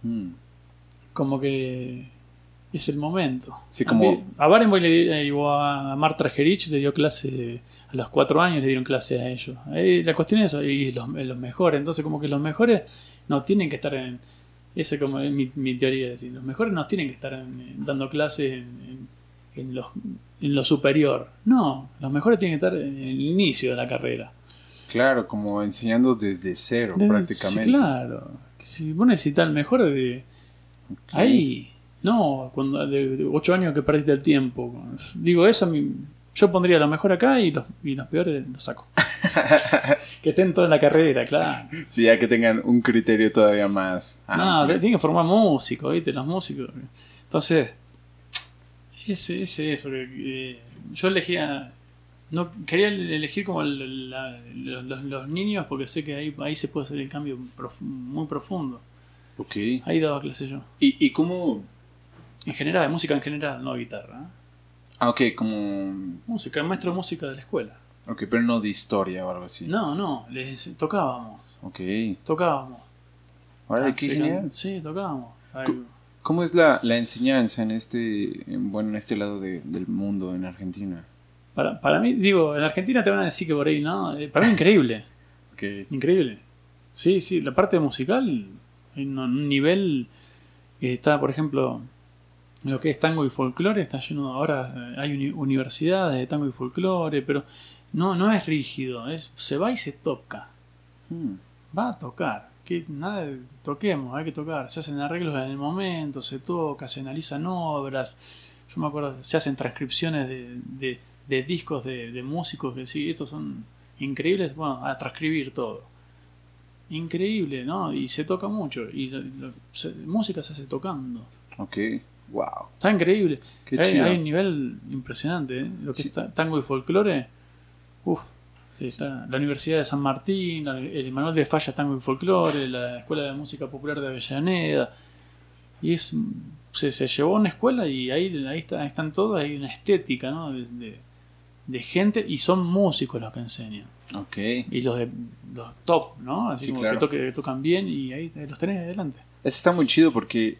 Mm, Como que es el momento. Sí, como- A Barenboim le eh, o a Marta Gerich le dio clase a los cuatro años, le dieron clase a ellos. Eh, la cuestión es eso, y los, los mejores, entonces como que los mejores no tienen que estar en... Esa como es mi, mi teoría, es decir, los mejores no tienen que estar en- dando clases en, en- en los, en lo superior. No, los mejores tienen que estar en el inicio de la carrera. Claro, como enseñando desde cero Desde- prácticamente. Sí, claro. Si vos necesitas el mejor de... Ahí. No, cuando de, de ocho años que perdiste el tiempo. Digo, eso a mí- yo pondría lo mejor acá y los, y los peores los saco. que estén toda la carrera, claro. Sí, ya que tengan un criterio todavía más. no, amplio. te- tienen que formar músicos, ¿viste? Los músicos. Entonces, ese, ese eso. Que, que yo elegía. No, quería elegir como la- los, niños porque sé que ahí, ahí se puede hacer el cambio profu- muy profundo. Ok. Ahí daba clase yo. ¿Y, y cómo? En general, de música en general, no guitarra. ¿eh? Ah, ok, como... Música, maestro de música de la escuela. Ok, pero no de historia o algo así. No, no, les tocábamos. Ok. Tocábamos. Ah, qué genial. Sí, tocábamos. ¿Cómo es la, la enseñanza en este, en, bueno, en este lado de- del mundo, en Argentina? Para, para mí, digo, en Argentina te van a decir que por ahí, ¿no? Eh, Para mí increíble. Ok. Increíble. Sí, sí, la parte musical, en un nivel que está, por ejemplo, lo que es tango y folclore, está lleno, ahora eh, hay uni- universidades de tango y folclore, pero no, no es rígido, es, se va y se toca. Hmm. Va a tocar. Que nada, toquemos, hay que tocar. Se hacen arreglos en el momento, se toca, se analizan obras. Yo me acuerdo, se hacen transcripciones de, de- de discos de, de músicos que sí, estos son increíbles. Bueno, a transcribir todo. Increíble, ¿no? Y se toca mucho. Y lo- lo- se- música se hace tocando. Ok. Wow. Está increíble. Qué hay, chido. hay un nivel impresionante. ¿eh? Lo que Sí. está tango y folclore. Uf. Sí, está la Universidad de San Martín, el Manuel de Falla Tango y Folclore, la Escuela de Música Popular de Avellaneda. Y es se, se llevó a una escuela y ahí, ahí, está- ahí están todos, hay una estética ¿no? de, de- de gente y son músicos los que enseñan. Ok. Y los de los top, ¿no? Así Sí, como claro. que, toque- que tocan bien y ahí los tenés adelante. Eso está muy chido porque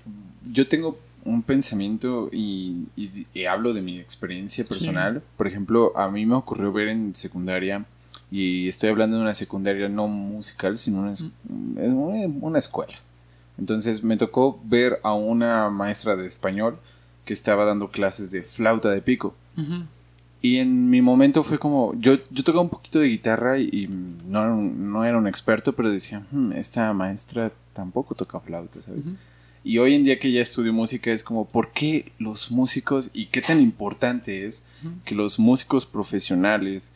yo tengo un pensamiento y, y- y hablo de mi experiencia personal. Por ejemplo, a mí me ocurrió ver en secundaria, y estoy hablando de una secundaria no musical, sino una, una, escuela. Entonces me tocó ver a una maestra de español que estaba dando clases de flauta de pico. Y en mi momento fue como, yo, yo tocaba un poquito de guitarra y, y no, era un, no era un experto, pero decía, "Hmm, esta maestra tampoco toca flauta, ¿sabes? Y hoy en día que ya estudio música es como, ¿por qué los músicos y qué tan importante es que los músicos profesionales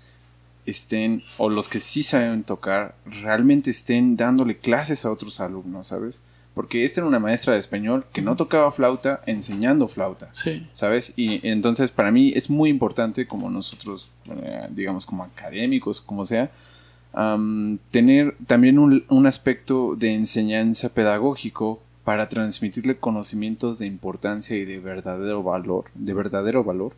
estén, o los que sí saben tocar, realmente estén dándole clases a otros alumnos, ¿sabes? Porque esta era una maestra de español que no tocaba flauta enseñando flauta. Sí. ¿Sabes? Y entonces para mí es muy importante como nosotros, eh, digamos como académicos, como sea, tener también un, un aspecto de enseñanza pedagógico para transmitirle conocimientos de importancia y de verdadero valor, de verdadero valor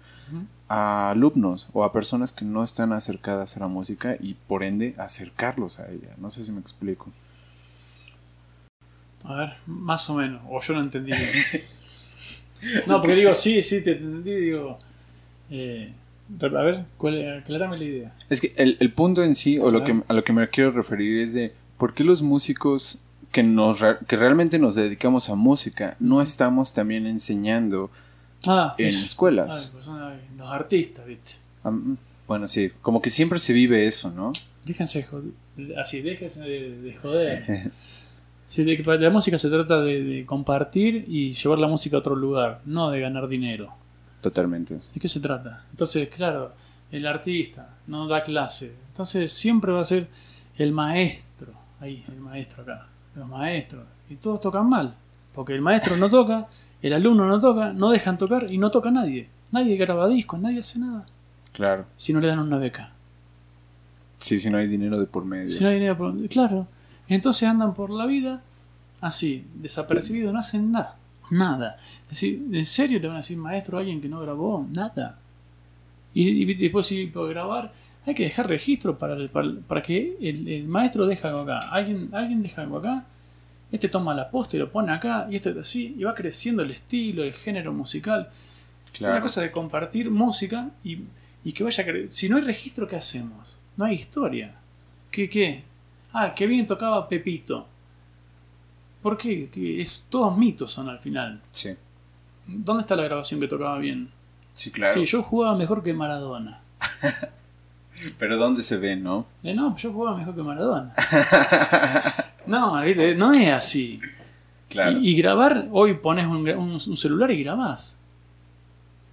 a alumnos o a personas que no están acercadas a la música y por ende acercarlos a ella. No sé si me explico. A ver, más o menos. O yo no entendí. No, porque digo, sí, sí, te entendí, digo. eh, a ver, ¿cuál, aclárame la idea. Es que el, el punto en sí, o lo que, a lo que me quiero referir es de por qué los músicos que, nos, re- que realmente nos dedicamos a música no estamos también enseñando Ah, en es- escuelas. ah, pues son, los artistas, ¿viste? Bueno, sí, como que siempre se vive eso, ¿no? Déjense de joder. Así, déjense de, de joder. Sí, de que para- la música se trata de, de compartir y llevar la música a otro lugar, no de ganar dinero. Totalmente. ¿De qué se trata? Entonces, claro, el artista no da clase. Entonces siempre va a ser el maestro. Ahí, el maestro acá. Los maestros. Y todos tocan mal. Porque el maestro no toca, el alumno no toca, no dejan tocar y no toca nadie. Nadie graba discos, nadie hace nada. Claro. Si no le dan una beca. Sí, si no hay dinero de por medio. Si no hay dinero por- Claro. Entonces andan por la vida así, desapercibidos, no hacen nada. Nada. Es decir, ¿en serio le van a decir maestro a alguien que no grabó? Nada. Y, y después si por grabar, hay que dejar registro para, el- para, para que el, el maestro deje algo acá. Alguien, alguien deja algo acá. Este toma la posta y lo pone acá. Y esto es así. Y va creciendo el estilo, el género musical. Claro. Una cosa de compartir música y, y que vaya cre- Si no hay registro, ¿qué hacemos? No hay historia. ¿Qué qué? Ah, que bien tocaba Pepito. ¿Por qué? Que es, todos mitos son al final. Sí. ¿Dónde está la grabación que tocaba bien? Sí, claro. Sí, yo jugaba mejor que Maradona. Pero ¿dónde se ve, no? Eh, no, yo jugaba mejor que Maradona. no, no es así. Claro. Y, y grabar, hoy pones un, gra- un- un celular y grabás.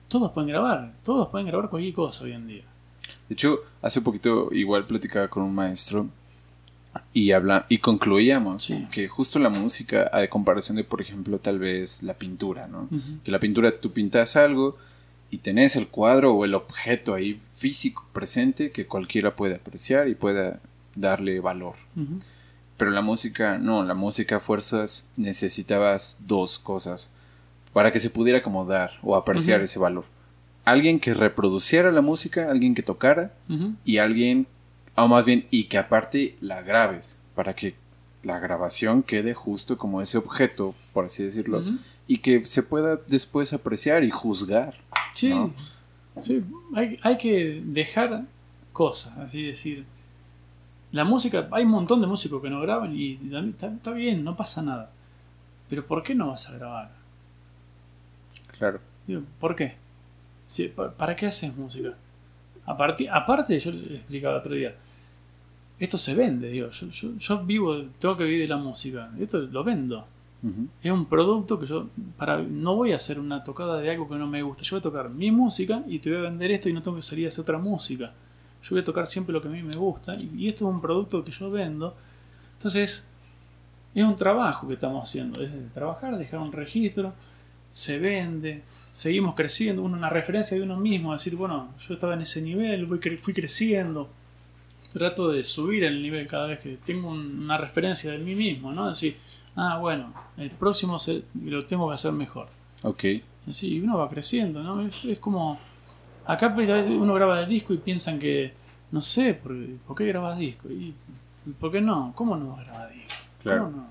Todos pueden grabar, todos pueden grabar cualquier cosa hoy en día. De hecho, hace poquito igual platicaba con un maestro y habla y concluíamos Sí. que justo la música, a comparación de, por ejemplo, tal vez la pintura, ¿no? Que la pintura tú pintas algo y tenés el cuadro o el objeto ahí físico presente que cualquiera puede apreciar y pueda darle valor. Pero la música, no, la música a fuerzas necesitabas dos cosas para que se pudiera acomodar o apreciar ese valor. alguien que reproduciera la música, alguien que tocara y alguien, o más bien, y que aparte la grabes para que la grabación quede justo como ese objeto, por así decirlo, y que se pueda después apreciar y juzgar. Sí, ¿no? sí, hay, hay que dejar cosas, así decir. La música, hay un montón de músicos que no graban y está, está bien, no pasa nada. Pero ¿por qué no vas a grabar? Claro. Digo, ¿por qué? Pa- ¿Para qué haces música? Aparte, aparte, yo le explicaba otro día, esto se vende, digo, yo, yo- yo vivo, tengo que vivir de la música, esto lo vendo. Es un producto que yo para no voy a hacer una tocada de algo que no me gusta. Yo voy a tocar mi música y te voy a vender esto y no tengo que salir a hacer otra música. Yo voy a tocar siempre lo que a mí me gusta y, y esto es un producto que yo vendo. Entonces, es un trabajo que estamos haciendo. Es de trabajar, dejar un registro, se vende, seguimos creciendo, uno, una referencia de uno mismo, decir, bueno, yo estaba en ese nivel, fui creciendo. Trato de subir el nivel cada vez que tengo un- una referencia de mí mismo, ¿no? Decir, ah, bueno, el próximo se- lo tengo que hacer mejor. Ok. Así, uno va creciendo, ¿no? Es, es como. Acá pues, uno graba el disco y piensan que. No sé, ¿por, ¿por qué grabas disco? ¿Y por qué no? ¿Cómo no grabas disco? Claro. ¿Cómo no?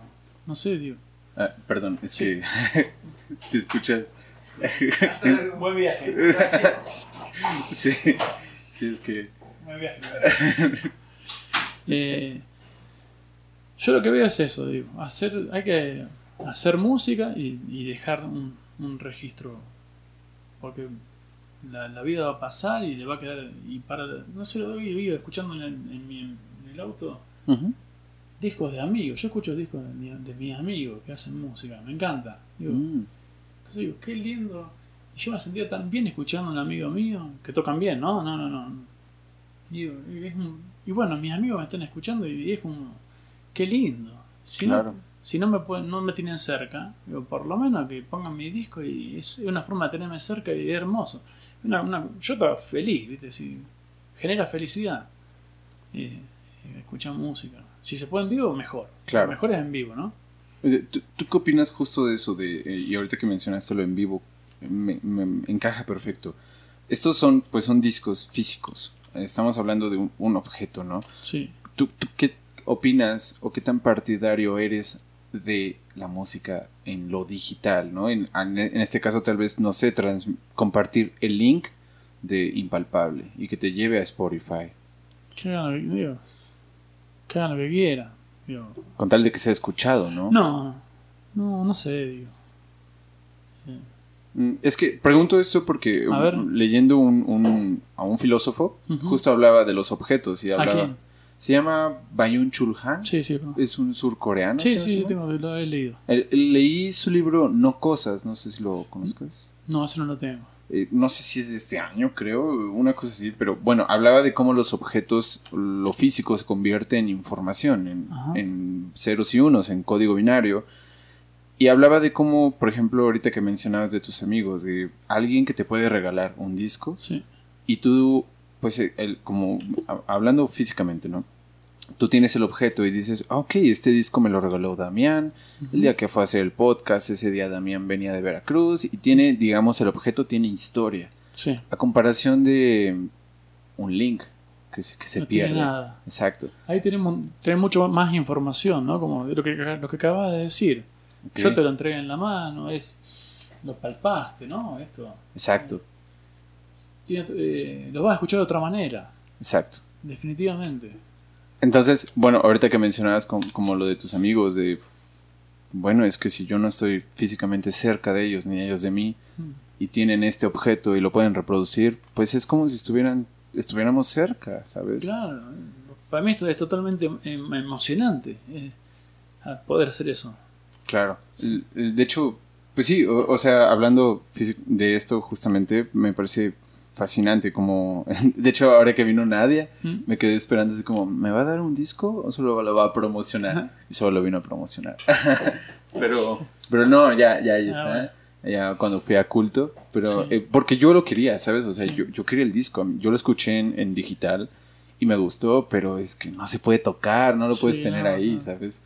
No sé, digo. Ah, perdón, es Sí. que si escuchas... Buen viaje. Gracias. sí, sí, es que... Buen viaje. Eh, yo lo que veo es eso, digo. Hacer, hay que hacer música y, y dejar un, un registro. Porque la, la vida va a pasar y le va a quedar. Y para. No sé, hoy iba escuchando en, el- en mi- en el auto discos de amigos. Yo escucho discos de, mi- de mis amigos que hacen música. Me encanta. Digo, Mm, entonces digo, qué lindo. Y yo me sentía tan bien escuchando a un amigo mío que tocan bien, ¿no? No, no, no. Digo, y, es un- y bueno, mis amigos me están escuchando y es como, qué lindo. Si Claro. no, si no me pueden, no me tienen cerca, digo, por lo menos que pongan mi disco y es una forma de tenerme cerca y es hermoso. Una, una- yo estaba feliz, ¿viste? Si genera felicidad. eh, eh, escuchar música. Si se puede en vivo, mejor. Claro. Lo mejor es en vivo, ¿no? ¿Tú, tú qué opinas justo de eso? De, eh, y ahorita que mencionaste lo en vivo, me, me encaja perfecto. Estos son, pues son discos físicos. Estamos hablando de un, un objeto, ¿no? Sí. ¿Tú, tú qué opinas o qué tan partidario eres de la música en lo digital, ¿no? En, en este caso tal vez, no sé, trans- compartir el link de Impalpable y que te lleve a Spotify, Que hagan lo que, digo, que hagan lo que quieran. Digo, con tal de que sea escuchado, ¿no? no, no, no sé, digo. Mm, Es que pregunto esto porque A leyendo un, un- a un filósofo, justo hablaba de los objetos y ¿A hablaba... quién? Se llama Bayun Chul Han, Sí, sí, no. es un surcoreano. sí, ¿se sí, sí, tengo, lo he leído. El- leí su libro No Cosas, no sé si lo conozcas. No, eso no lo tengo. Eh, no sé si es de este año, creo, una cosa así, pero bueno, hablaba de cómo los objetos, lo físico se convierte en información, en, en ceros y unos, en código binario. Y hablaba de cómo, por ejemplo, ahorita que mencionabas de tus amigos, de alguien que te puede regalar un disco Sí, y tú, pues, eh, el, como a- hablando físicamente, ¿no? Tú tienes el objeto y dices, "Ah, ok, este disco me lo regaló Damián, el día que fue a hacer el podcast, ese día Damián venía de Veracruz y tiene, digamos, el objeto tiene historia. sí. A comparación de un link que se, que se no pierde. tiene nada. Exacto. Ahí tenemos, tenemos mucho más información, ¿no? Como lo que, lo que acabas de decir. Yo te lo entregué en la mano, es lo palpaste, ¿no? Esto. Exacto, Tiene- eh, lo vas a escuchar de otra manera, exacto. definitivamente. Entonces, bueno, ahorita que mencionabas com- como lo de tus amigos, de, bueno, es que si yo no estoy físicamente cerca de ellos, ni ellos de mí, Mm. y tienen este objeto y lo pueden reproducir, pues es como si estuvieran, estuviéramos cerca, ¿sabes? Claro, para mí esto es totalmente em- emocionante eh, poder hacer eso. Claro. De hecho, pues sí, o, o sea, hablando de esto justamente, me parece fascinante como... De hecho, ahora que vino Nadia, ¿Mm? me quedé esperando así como, ¿me va a dar un disco o solo lo va a promocionar? Ajá. Y solo lo vino a promocionar. pero, pero no, ya, ya ahí Ah, está. bueno. Ya cuando fui a culto, pero Sí. eh, porque yo lo quería, ¿sabes? O sea, Sí. yo, yo quería el disco, yo lo escuché en, en digital y me gustó, pero es que no se puede tocar, no lo Sí, puedes tener no, ahí, no. ¿sabes?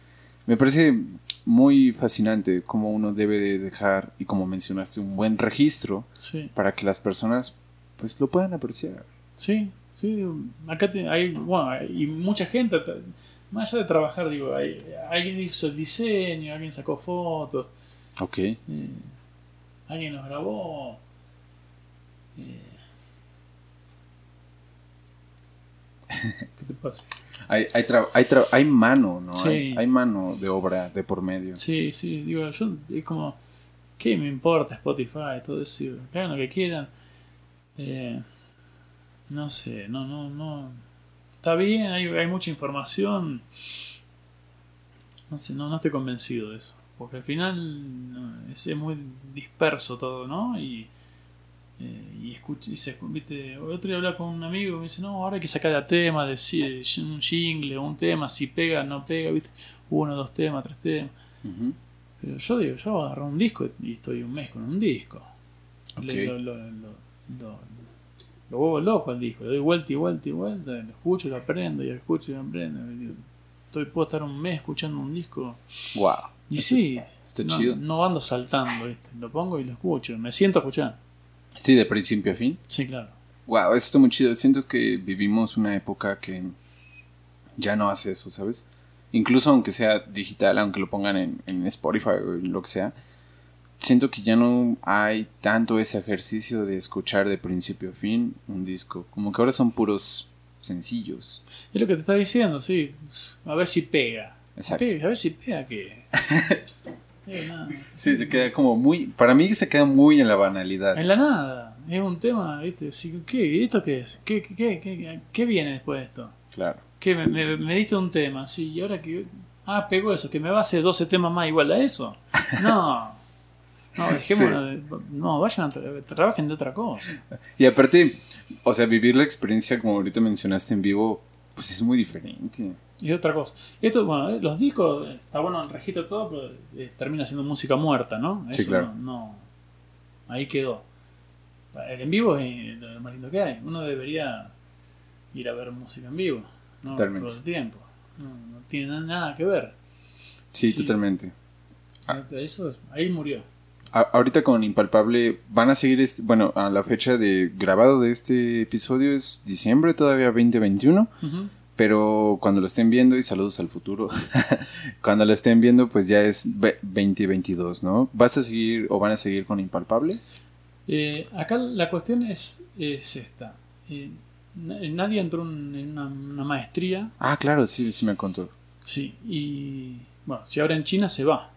Me parece muy fascinante cómo uno debe de dejar, y como mencionaste, un buen registro para que las personas pues lo puedan apreciar. Sí, sí, acá hay, bueno, y mucha gente, más allá de trabajar, digo, hay, alguien hizo el diseño, alguien sacó fotos. Ok. Eh, alguien nos grabó. Eh, ¿Qué te pasa? Hay, hay, hay, hay, mano, ¿no? Hay, hay, mano de obra de por medio. Sí, sí, digo, yo es como, ¿qué me importa Spotify? Todo eso, hagan lo que quieran. Eh, no sé, no, no, no. Está bien, hay, hay mucha información. No sé, no, no estoy convencido de eso. Porque al final es, es muy disperso todo, ¿no? Y eh, y, escucha, y se, ¿viste? otro día hablaba con un amigo y me dice, no, ahora hay que sacar el tema, de un jingle, un tema, si pega, no pega, ¿viste? uno, dos temas, tres temas. Pero yo digo, yo agarro un disco y estoy un mes con un disco. lo, lo, lo, vuelvo loco al disco, le doy vuelta y vuelta y vuelta, lo escucho y lo aprendo, y lo escucho y lo aprendo. Estoy, puedo estar un mes escuchando un disco. Wow. Y sí, no, no ando saltando, ¿viste? lo pongo y lo escucho, me siento a escuchar. Sí, de principio a fin. Sí, claro. Wow, eso está muy chido. Siento que vivimos una época que ya no hace eso, ¿sabes? Incluso aunque sea digital, aunque lo pongan en, en Spotify o lo que sea, siento que ya no hay tanto ese ejercicio de escuchar de principio a fin un disco. Como que ahora son puros sencillos. Es lo que te está diciendo, sí. A ver si pega. Exacto. A ver si pega que... Sí, se queda como muy. Para mí se queda muy en la banalidad. En la nada. Es un tema, ¿viste? ¿Qué? ¿Esto qué es? ¿Qué, qué, qué, qué viene después de esto? Claro. ¿Qué? Me, me, diste un tema, sí, y ahora que. Ah, pegó eso, que me va a hacer 12 temas más igual a eso. No. No, dejémonos. No, vayan a trabajen de otra cosa. Y aparte, o sea, vivir la experiencia, como ahorita mencionaste en vivo, pues es muy diferente. Y otra cosa. Esto, bueno, eh, los discos, está bueno el registro todo, pero eh, termina siendo música muerta, ¿no? sí, claro. No, ahí quedó. El en vivo es lo más lindo que hay. Uno debería ir a ver música en vivo, ¿no? Totalmente. Todo el tiempo. No, tiene nada que ver. Sí, totalmente. Eso ahí murió. Ahorita con Impalpable van a seguir, este, bueno, a la fecha de grabado de este episodio es diciembre todavía 2021. Uh pero cuando lo estén viendo, y saludos al futuro, cuando lo estén viendo, pues ya es 2022, ¿no? ¿Vas a seguir o van a seguir con Impalpable? Eh, acá la cuestión es, es esta. Eh, nadie entró en una, maestría. Ah, claro, sí, sí me contó. Sí, y bueno, si ahora en China se va.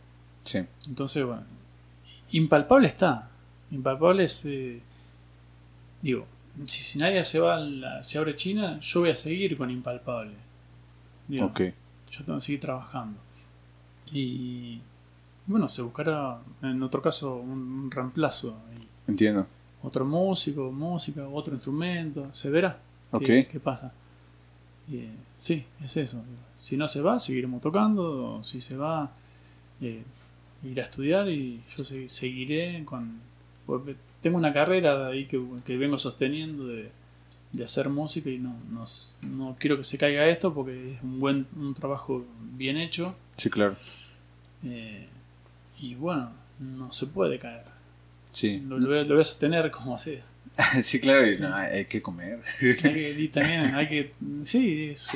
Sí. Entonces, bueno, Impalpable está. Impalpable es, eh, digo, si, nadie se va, se abre China, yo voy a seguir con Impalpable. Yo tengo que seguir trabajando. Y bueno, se buscará en otro caso un, reemplazo. Entiendo. Otro músico, música, otro instrumento, se verá qué, pasa. Eh, sí, es eso. Si no se va, seguiremos tocando. si se va, eh, ir a estudiar y yo seguiré con tengo una carrera ahí que, que vengo sosteniendo de, de, hacer música y no, no, no, quiero que se caiga esto porque es un buen un trabajo bien hecho. Sí, claro. Eh, y bueno, no se puede caer. Sí. Lo, lo, voy, a sostener como sea. sí, claro, hay que comer. y también hay que. Sí, es,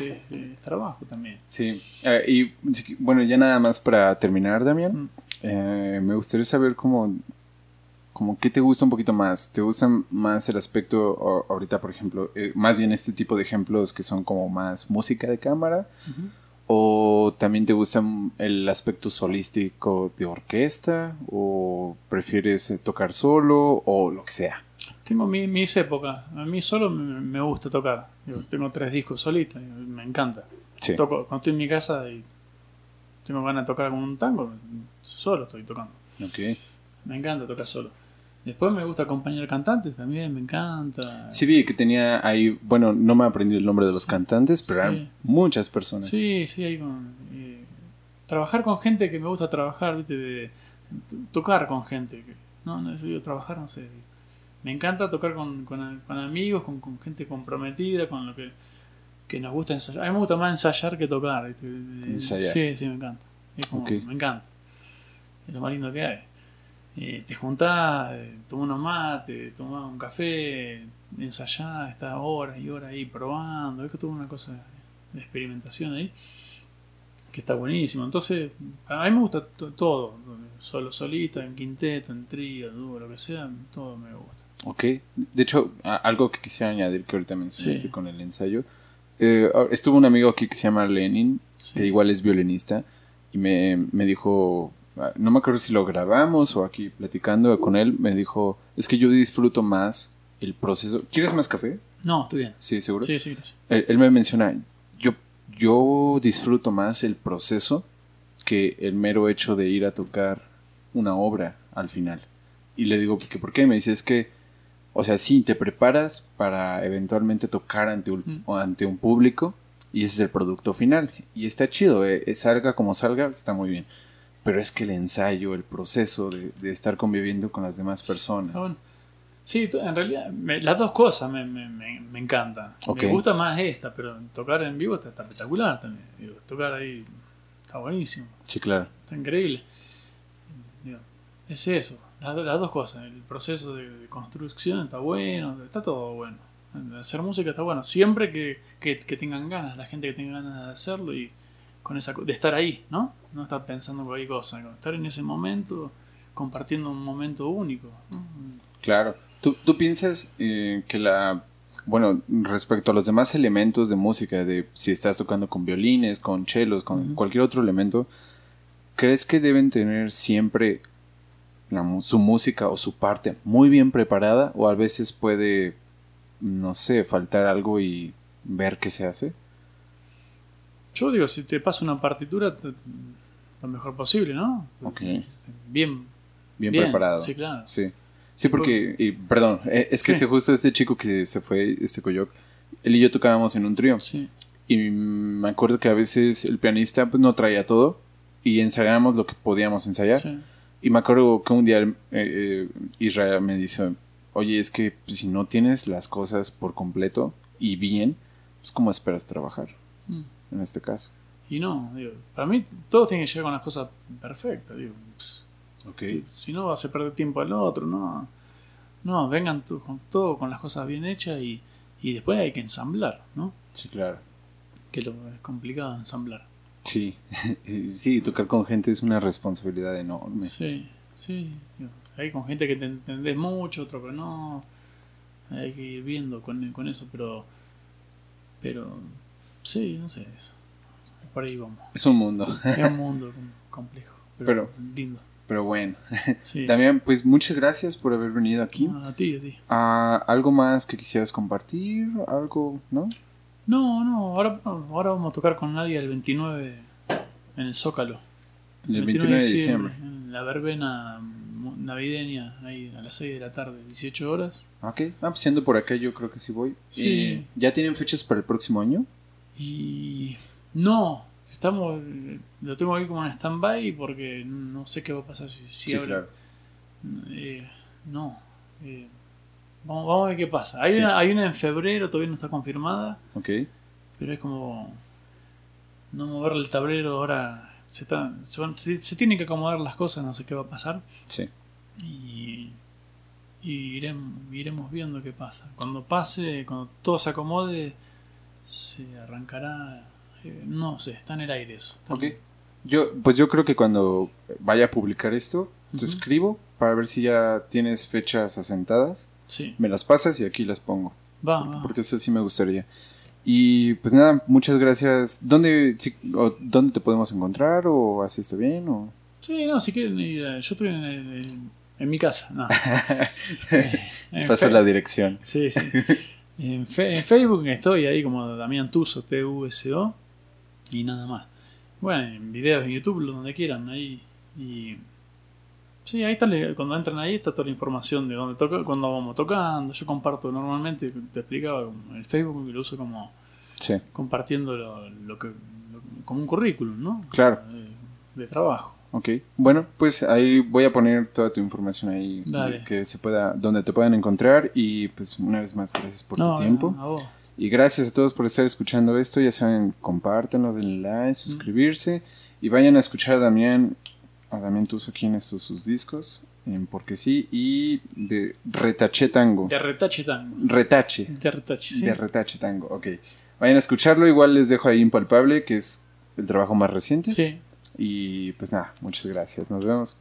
trabajo también. Sí. Y bueno, ya nada más para terminar, Damián. Mm. Eh, me gustaría saber cómo como qué te gusta un poquito más? ¿Te gusta más el aspecto ahorita, por ejemplo, eh, más bien este tipo de ejemplos que son como más música de cámara? ¿O también te gusta el aspecto solístico de orquesta? ¿O prefieres eh, tocar solo? ¿O lo que sea? Tengo mis épocas. A mí solo me, gusta tocar. tengo tres discos solitos. Me encanta. Toco, cuando estoy en mi casa y tengo ganas de tocar con un tango, solo estoy tocando. Okay. Me encanta tocar solo. Después me gusta acompañar cantantes también, me encanta. Sí, vi que tenía ahí, bueno, no me aprendí el nombre de los cantantes, pero eran muchas personas. Sí, sí, hay eh, trabajar con gente que me gusta trabajar, ¿viste? De, tocar con gente. no, no, yo trabajar, no sé. Me encanta tocar con, con, amigos, con, con, gente comprometida, con lo que, que nos gusta ensayar. A mí me gusta más ensayar que tocar. Ensayar. Sí, sí, me encanta. Me encanta. Es lo más lindo que hay. eh, te juntás, eh, tomás unos mates, tomás un café, ensayás, estás horas y horas ahí probando, es que tuvo una cosa de experimentación ahí que está buenísimo. Entonces, a mí me gusta to- todo, solo solista, en quinteto, en trío, dúo, lo que sea, todo me gusta. Ok. De hecho, algo que quisiera añadir que ahorita mencionaste Sí. con el ensayo. eh, estuvo un amigo aquí que se llama Lenin, Sí. que igual es violinista, y me, me dijo, ah, no me acuerdo si lo grabamos o aquí platicando con él, me dijo, es que yo disfruto más el proceso. ¿Quieres más café? No, estoy bien. Sí, seguro. Sí, sí, gracias. Él, él me menciona, yo, yo disfruto más el proceso que el mero hecho de ir a tocar una obra al final. Y le digo, ¿que ¿por qué? Me dice, es que, o sea, sí, te preparas para eventualmente tocar ante un, Mm. ante un público y ese es el producto final. Y está chido, eh, eh, salga como salga, está muy bien. Pero es que el ensayo, el proceso de, de estar conviviendo con las demás personas. Bueno. Sí, en realidad me- las dos cosas me, me, me, encantan. Ok. Me gusta más esta, pero tocar en vivo está, está espectacular también. Digo, tocar ahí está buenísimo, Sí, claro. está increíble. Digo, es eso, las, las dos cosas. El proceso de, de construcción está bueno, está todo bueno. Hacer música está bueno, siempre que, que, que tengan ganas, la gente que tenga ganas de hacerlo y con esa de estar ahí, ¿no? No estar pensando cualquier cosa, estar en ese momento compartiendo un momento único. ¿no? Claro. ¿Tú, tú piensas eh, que la... Bueno, respecto a los demás elementos de música, de si estás tocando con violines, con chelos, con Ujú. cualquier otro elemento, ¿crees que deben tener siempre la su música o su parte muy bien preparada? ¿O a veces puede, no sé, faltar algo y ver qué se hace? Yo digo, si te pasa una partitura, te- lo mejor posible, ¿no? Ok. Bien, Bien, bien, preparado. Sí, claro. Sí. Sí, porque, y, perdón, eh, es que Sí. ese, justo este chico que se fue, este Coyoc, él y yo tocábamos en un trío. Sí, Y me acuerdo que a veces el pianista pues no traía todo y ensayábamos lo que podíamos ensayar. sí. Y me acuerdo que un día eh, eh, Israel me dice, oye, es que pues, si no tienes las cosas por completo y bien, pues ¿cómo esperas trabajar Mm. en este caso? Y no, digo, para mí todos tienen que llegar con las cosas perfectas. Digo, pues, Ok. si no, vas a perder tiempo al otro, ¿no? No, vengan to- con todo con las cosas bien hechas y, y después hay que ensamblar, ¿no? Sí, claro. Que lo es complicado ensamblar. Sí, sí, tocar con gente es una responsabilidad enorme. Sí, sí. Hay con gente que te entendés mucho, otro que no. Hay que ir viendo con, con eso, pero. Pero. Sí, no sé. Eso. Por ahí vamos. Es un mundo. Es un mundo com- complejo, pero, lindo. Pero bueno, Sí. también pues muchas gracias por haber venido aquí. Ah, a ti, a ti. Ah, ¿Algo más que quisieras compartir? ¿Algo? ¿No? No, no, ahora, ahora vamos a tocar con Nadia el 29 en el Zócalo. El 29 de diciembre. En la verbena navideña, ahí a las 6 de la tarde, 18 horas. Ok, ah, pues siendo por acá yo creo que sí voy. Sí. Eh, ¿Ya tienen fechas para el próximo año? Y no, estamos, lo tengo ahí como en stand-by porque no sé qué va a pasar si, si Sí, abre. claro. Eh, no, eh, vamos, vamos a ver qué pasa. Hay, Sí. una, hay una en febrero, todavía no está confirmada, Ok, pero es como no mover el tablero ahora. Se, está, se, van- se- se tienen que acomodar las cosas, no sé qué va a pasar. sí. Y, y iremos, iremos viendo qué pasa. Cuando pase, cuando todo se acomode, se arrancará. eh, no sé, está en el aire eso. Está- Ok. Yo, pues yo creo que cuando vaya a publicar esto, te escribo para ver si ya tienes fechas asentadas. Sí, Me las pasas y aquí las pongo. va, va. Porque eso sí me gustaría. Y pues nada, muchas gracias. ¿Dónde, si- o ¿dónde te podemos encontrar? ¿O así está bien? O... Sí, no, si quieren ir, eh, yo estoy en, en mi casa. No. Eh, Pasa la dirección. Sí, sí. En, Fe- en Facebook estoy ahí como Damián Tuso, T-U-S-O, y nada más. Bueno, en videos en YouTube, donde quieran, ahí. Y. Sí, ahí está, cuando entran ahí está toda la información de dónde toca, cuando vamos tocando. Yo comparto normalmente, te explicaba, el Facebook lo uso como Sí, compartiendo lo, lo que. lo- como un currículum, ¿no? Claro. De, de trabajo. ok. Bueno, pues ahí voy a poner toda tu información ahí. Dale. Que se pueda, donde te puedan encontrar. Y pues una vez más, gracias por No, tu tiempo. a vos. Y gracias a todos por estar escuchando esto. Ya saben, compártanlo, denle like, suscribirse. Y vayan a escuchar a Damián, a Damián Tuso aquí en estos sus discos. en Porque sí, y de Retache Tango. De Retache Tango. Retache. De Retache, sí. De Retache Tango, ok. Vayan a escucharlo, igual les dejo ahí Impalpable, que es el trabajo más reciente. Sí. Y pues nada, muchas gracias, nos vemos.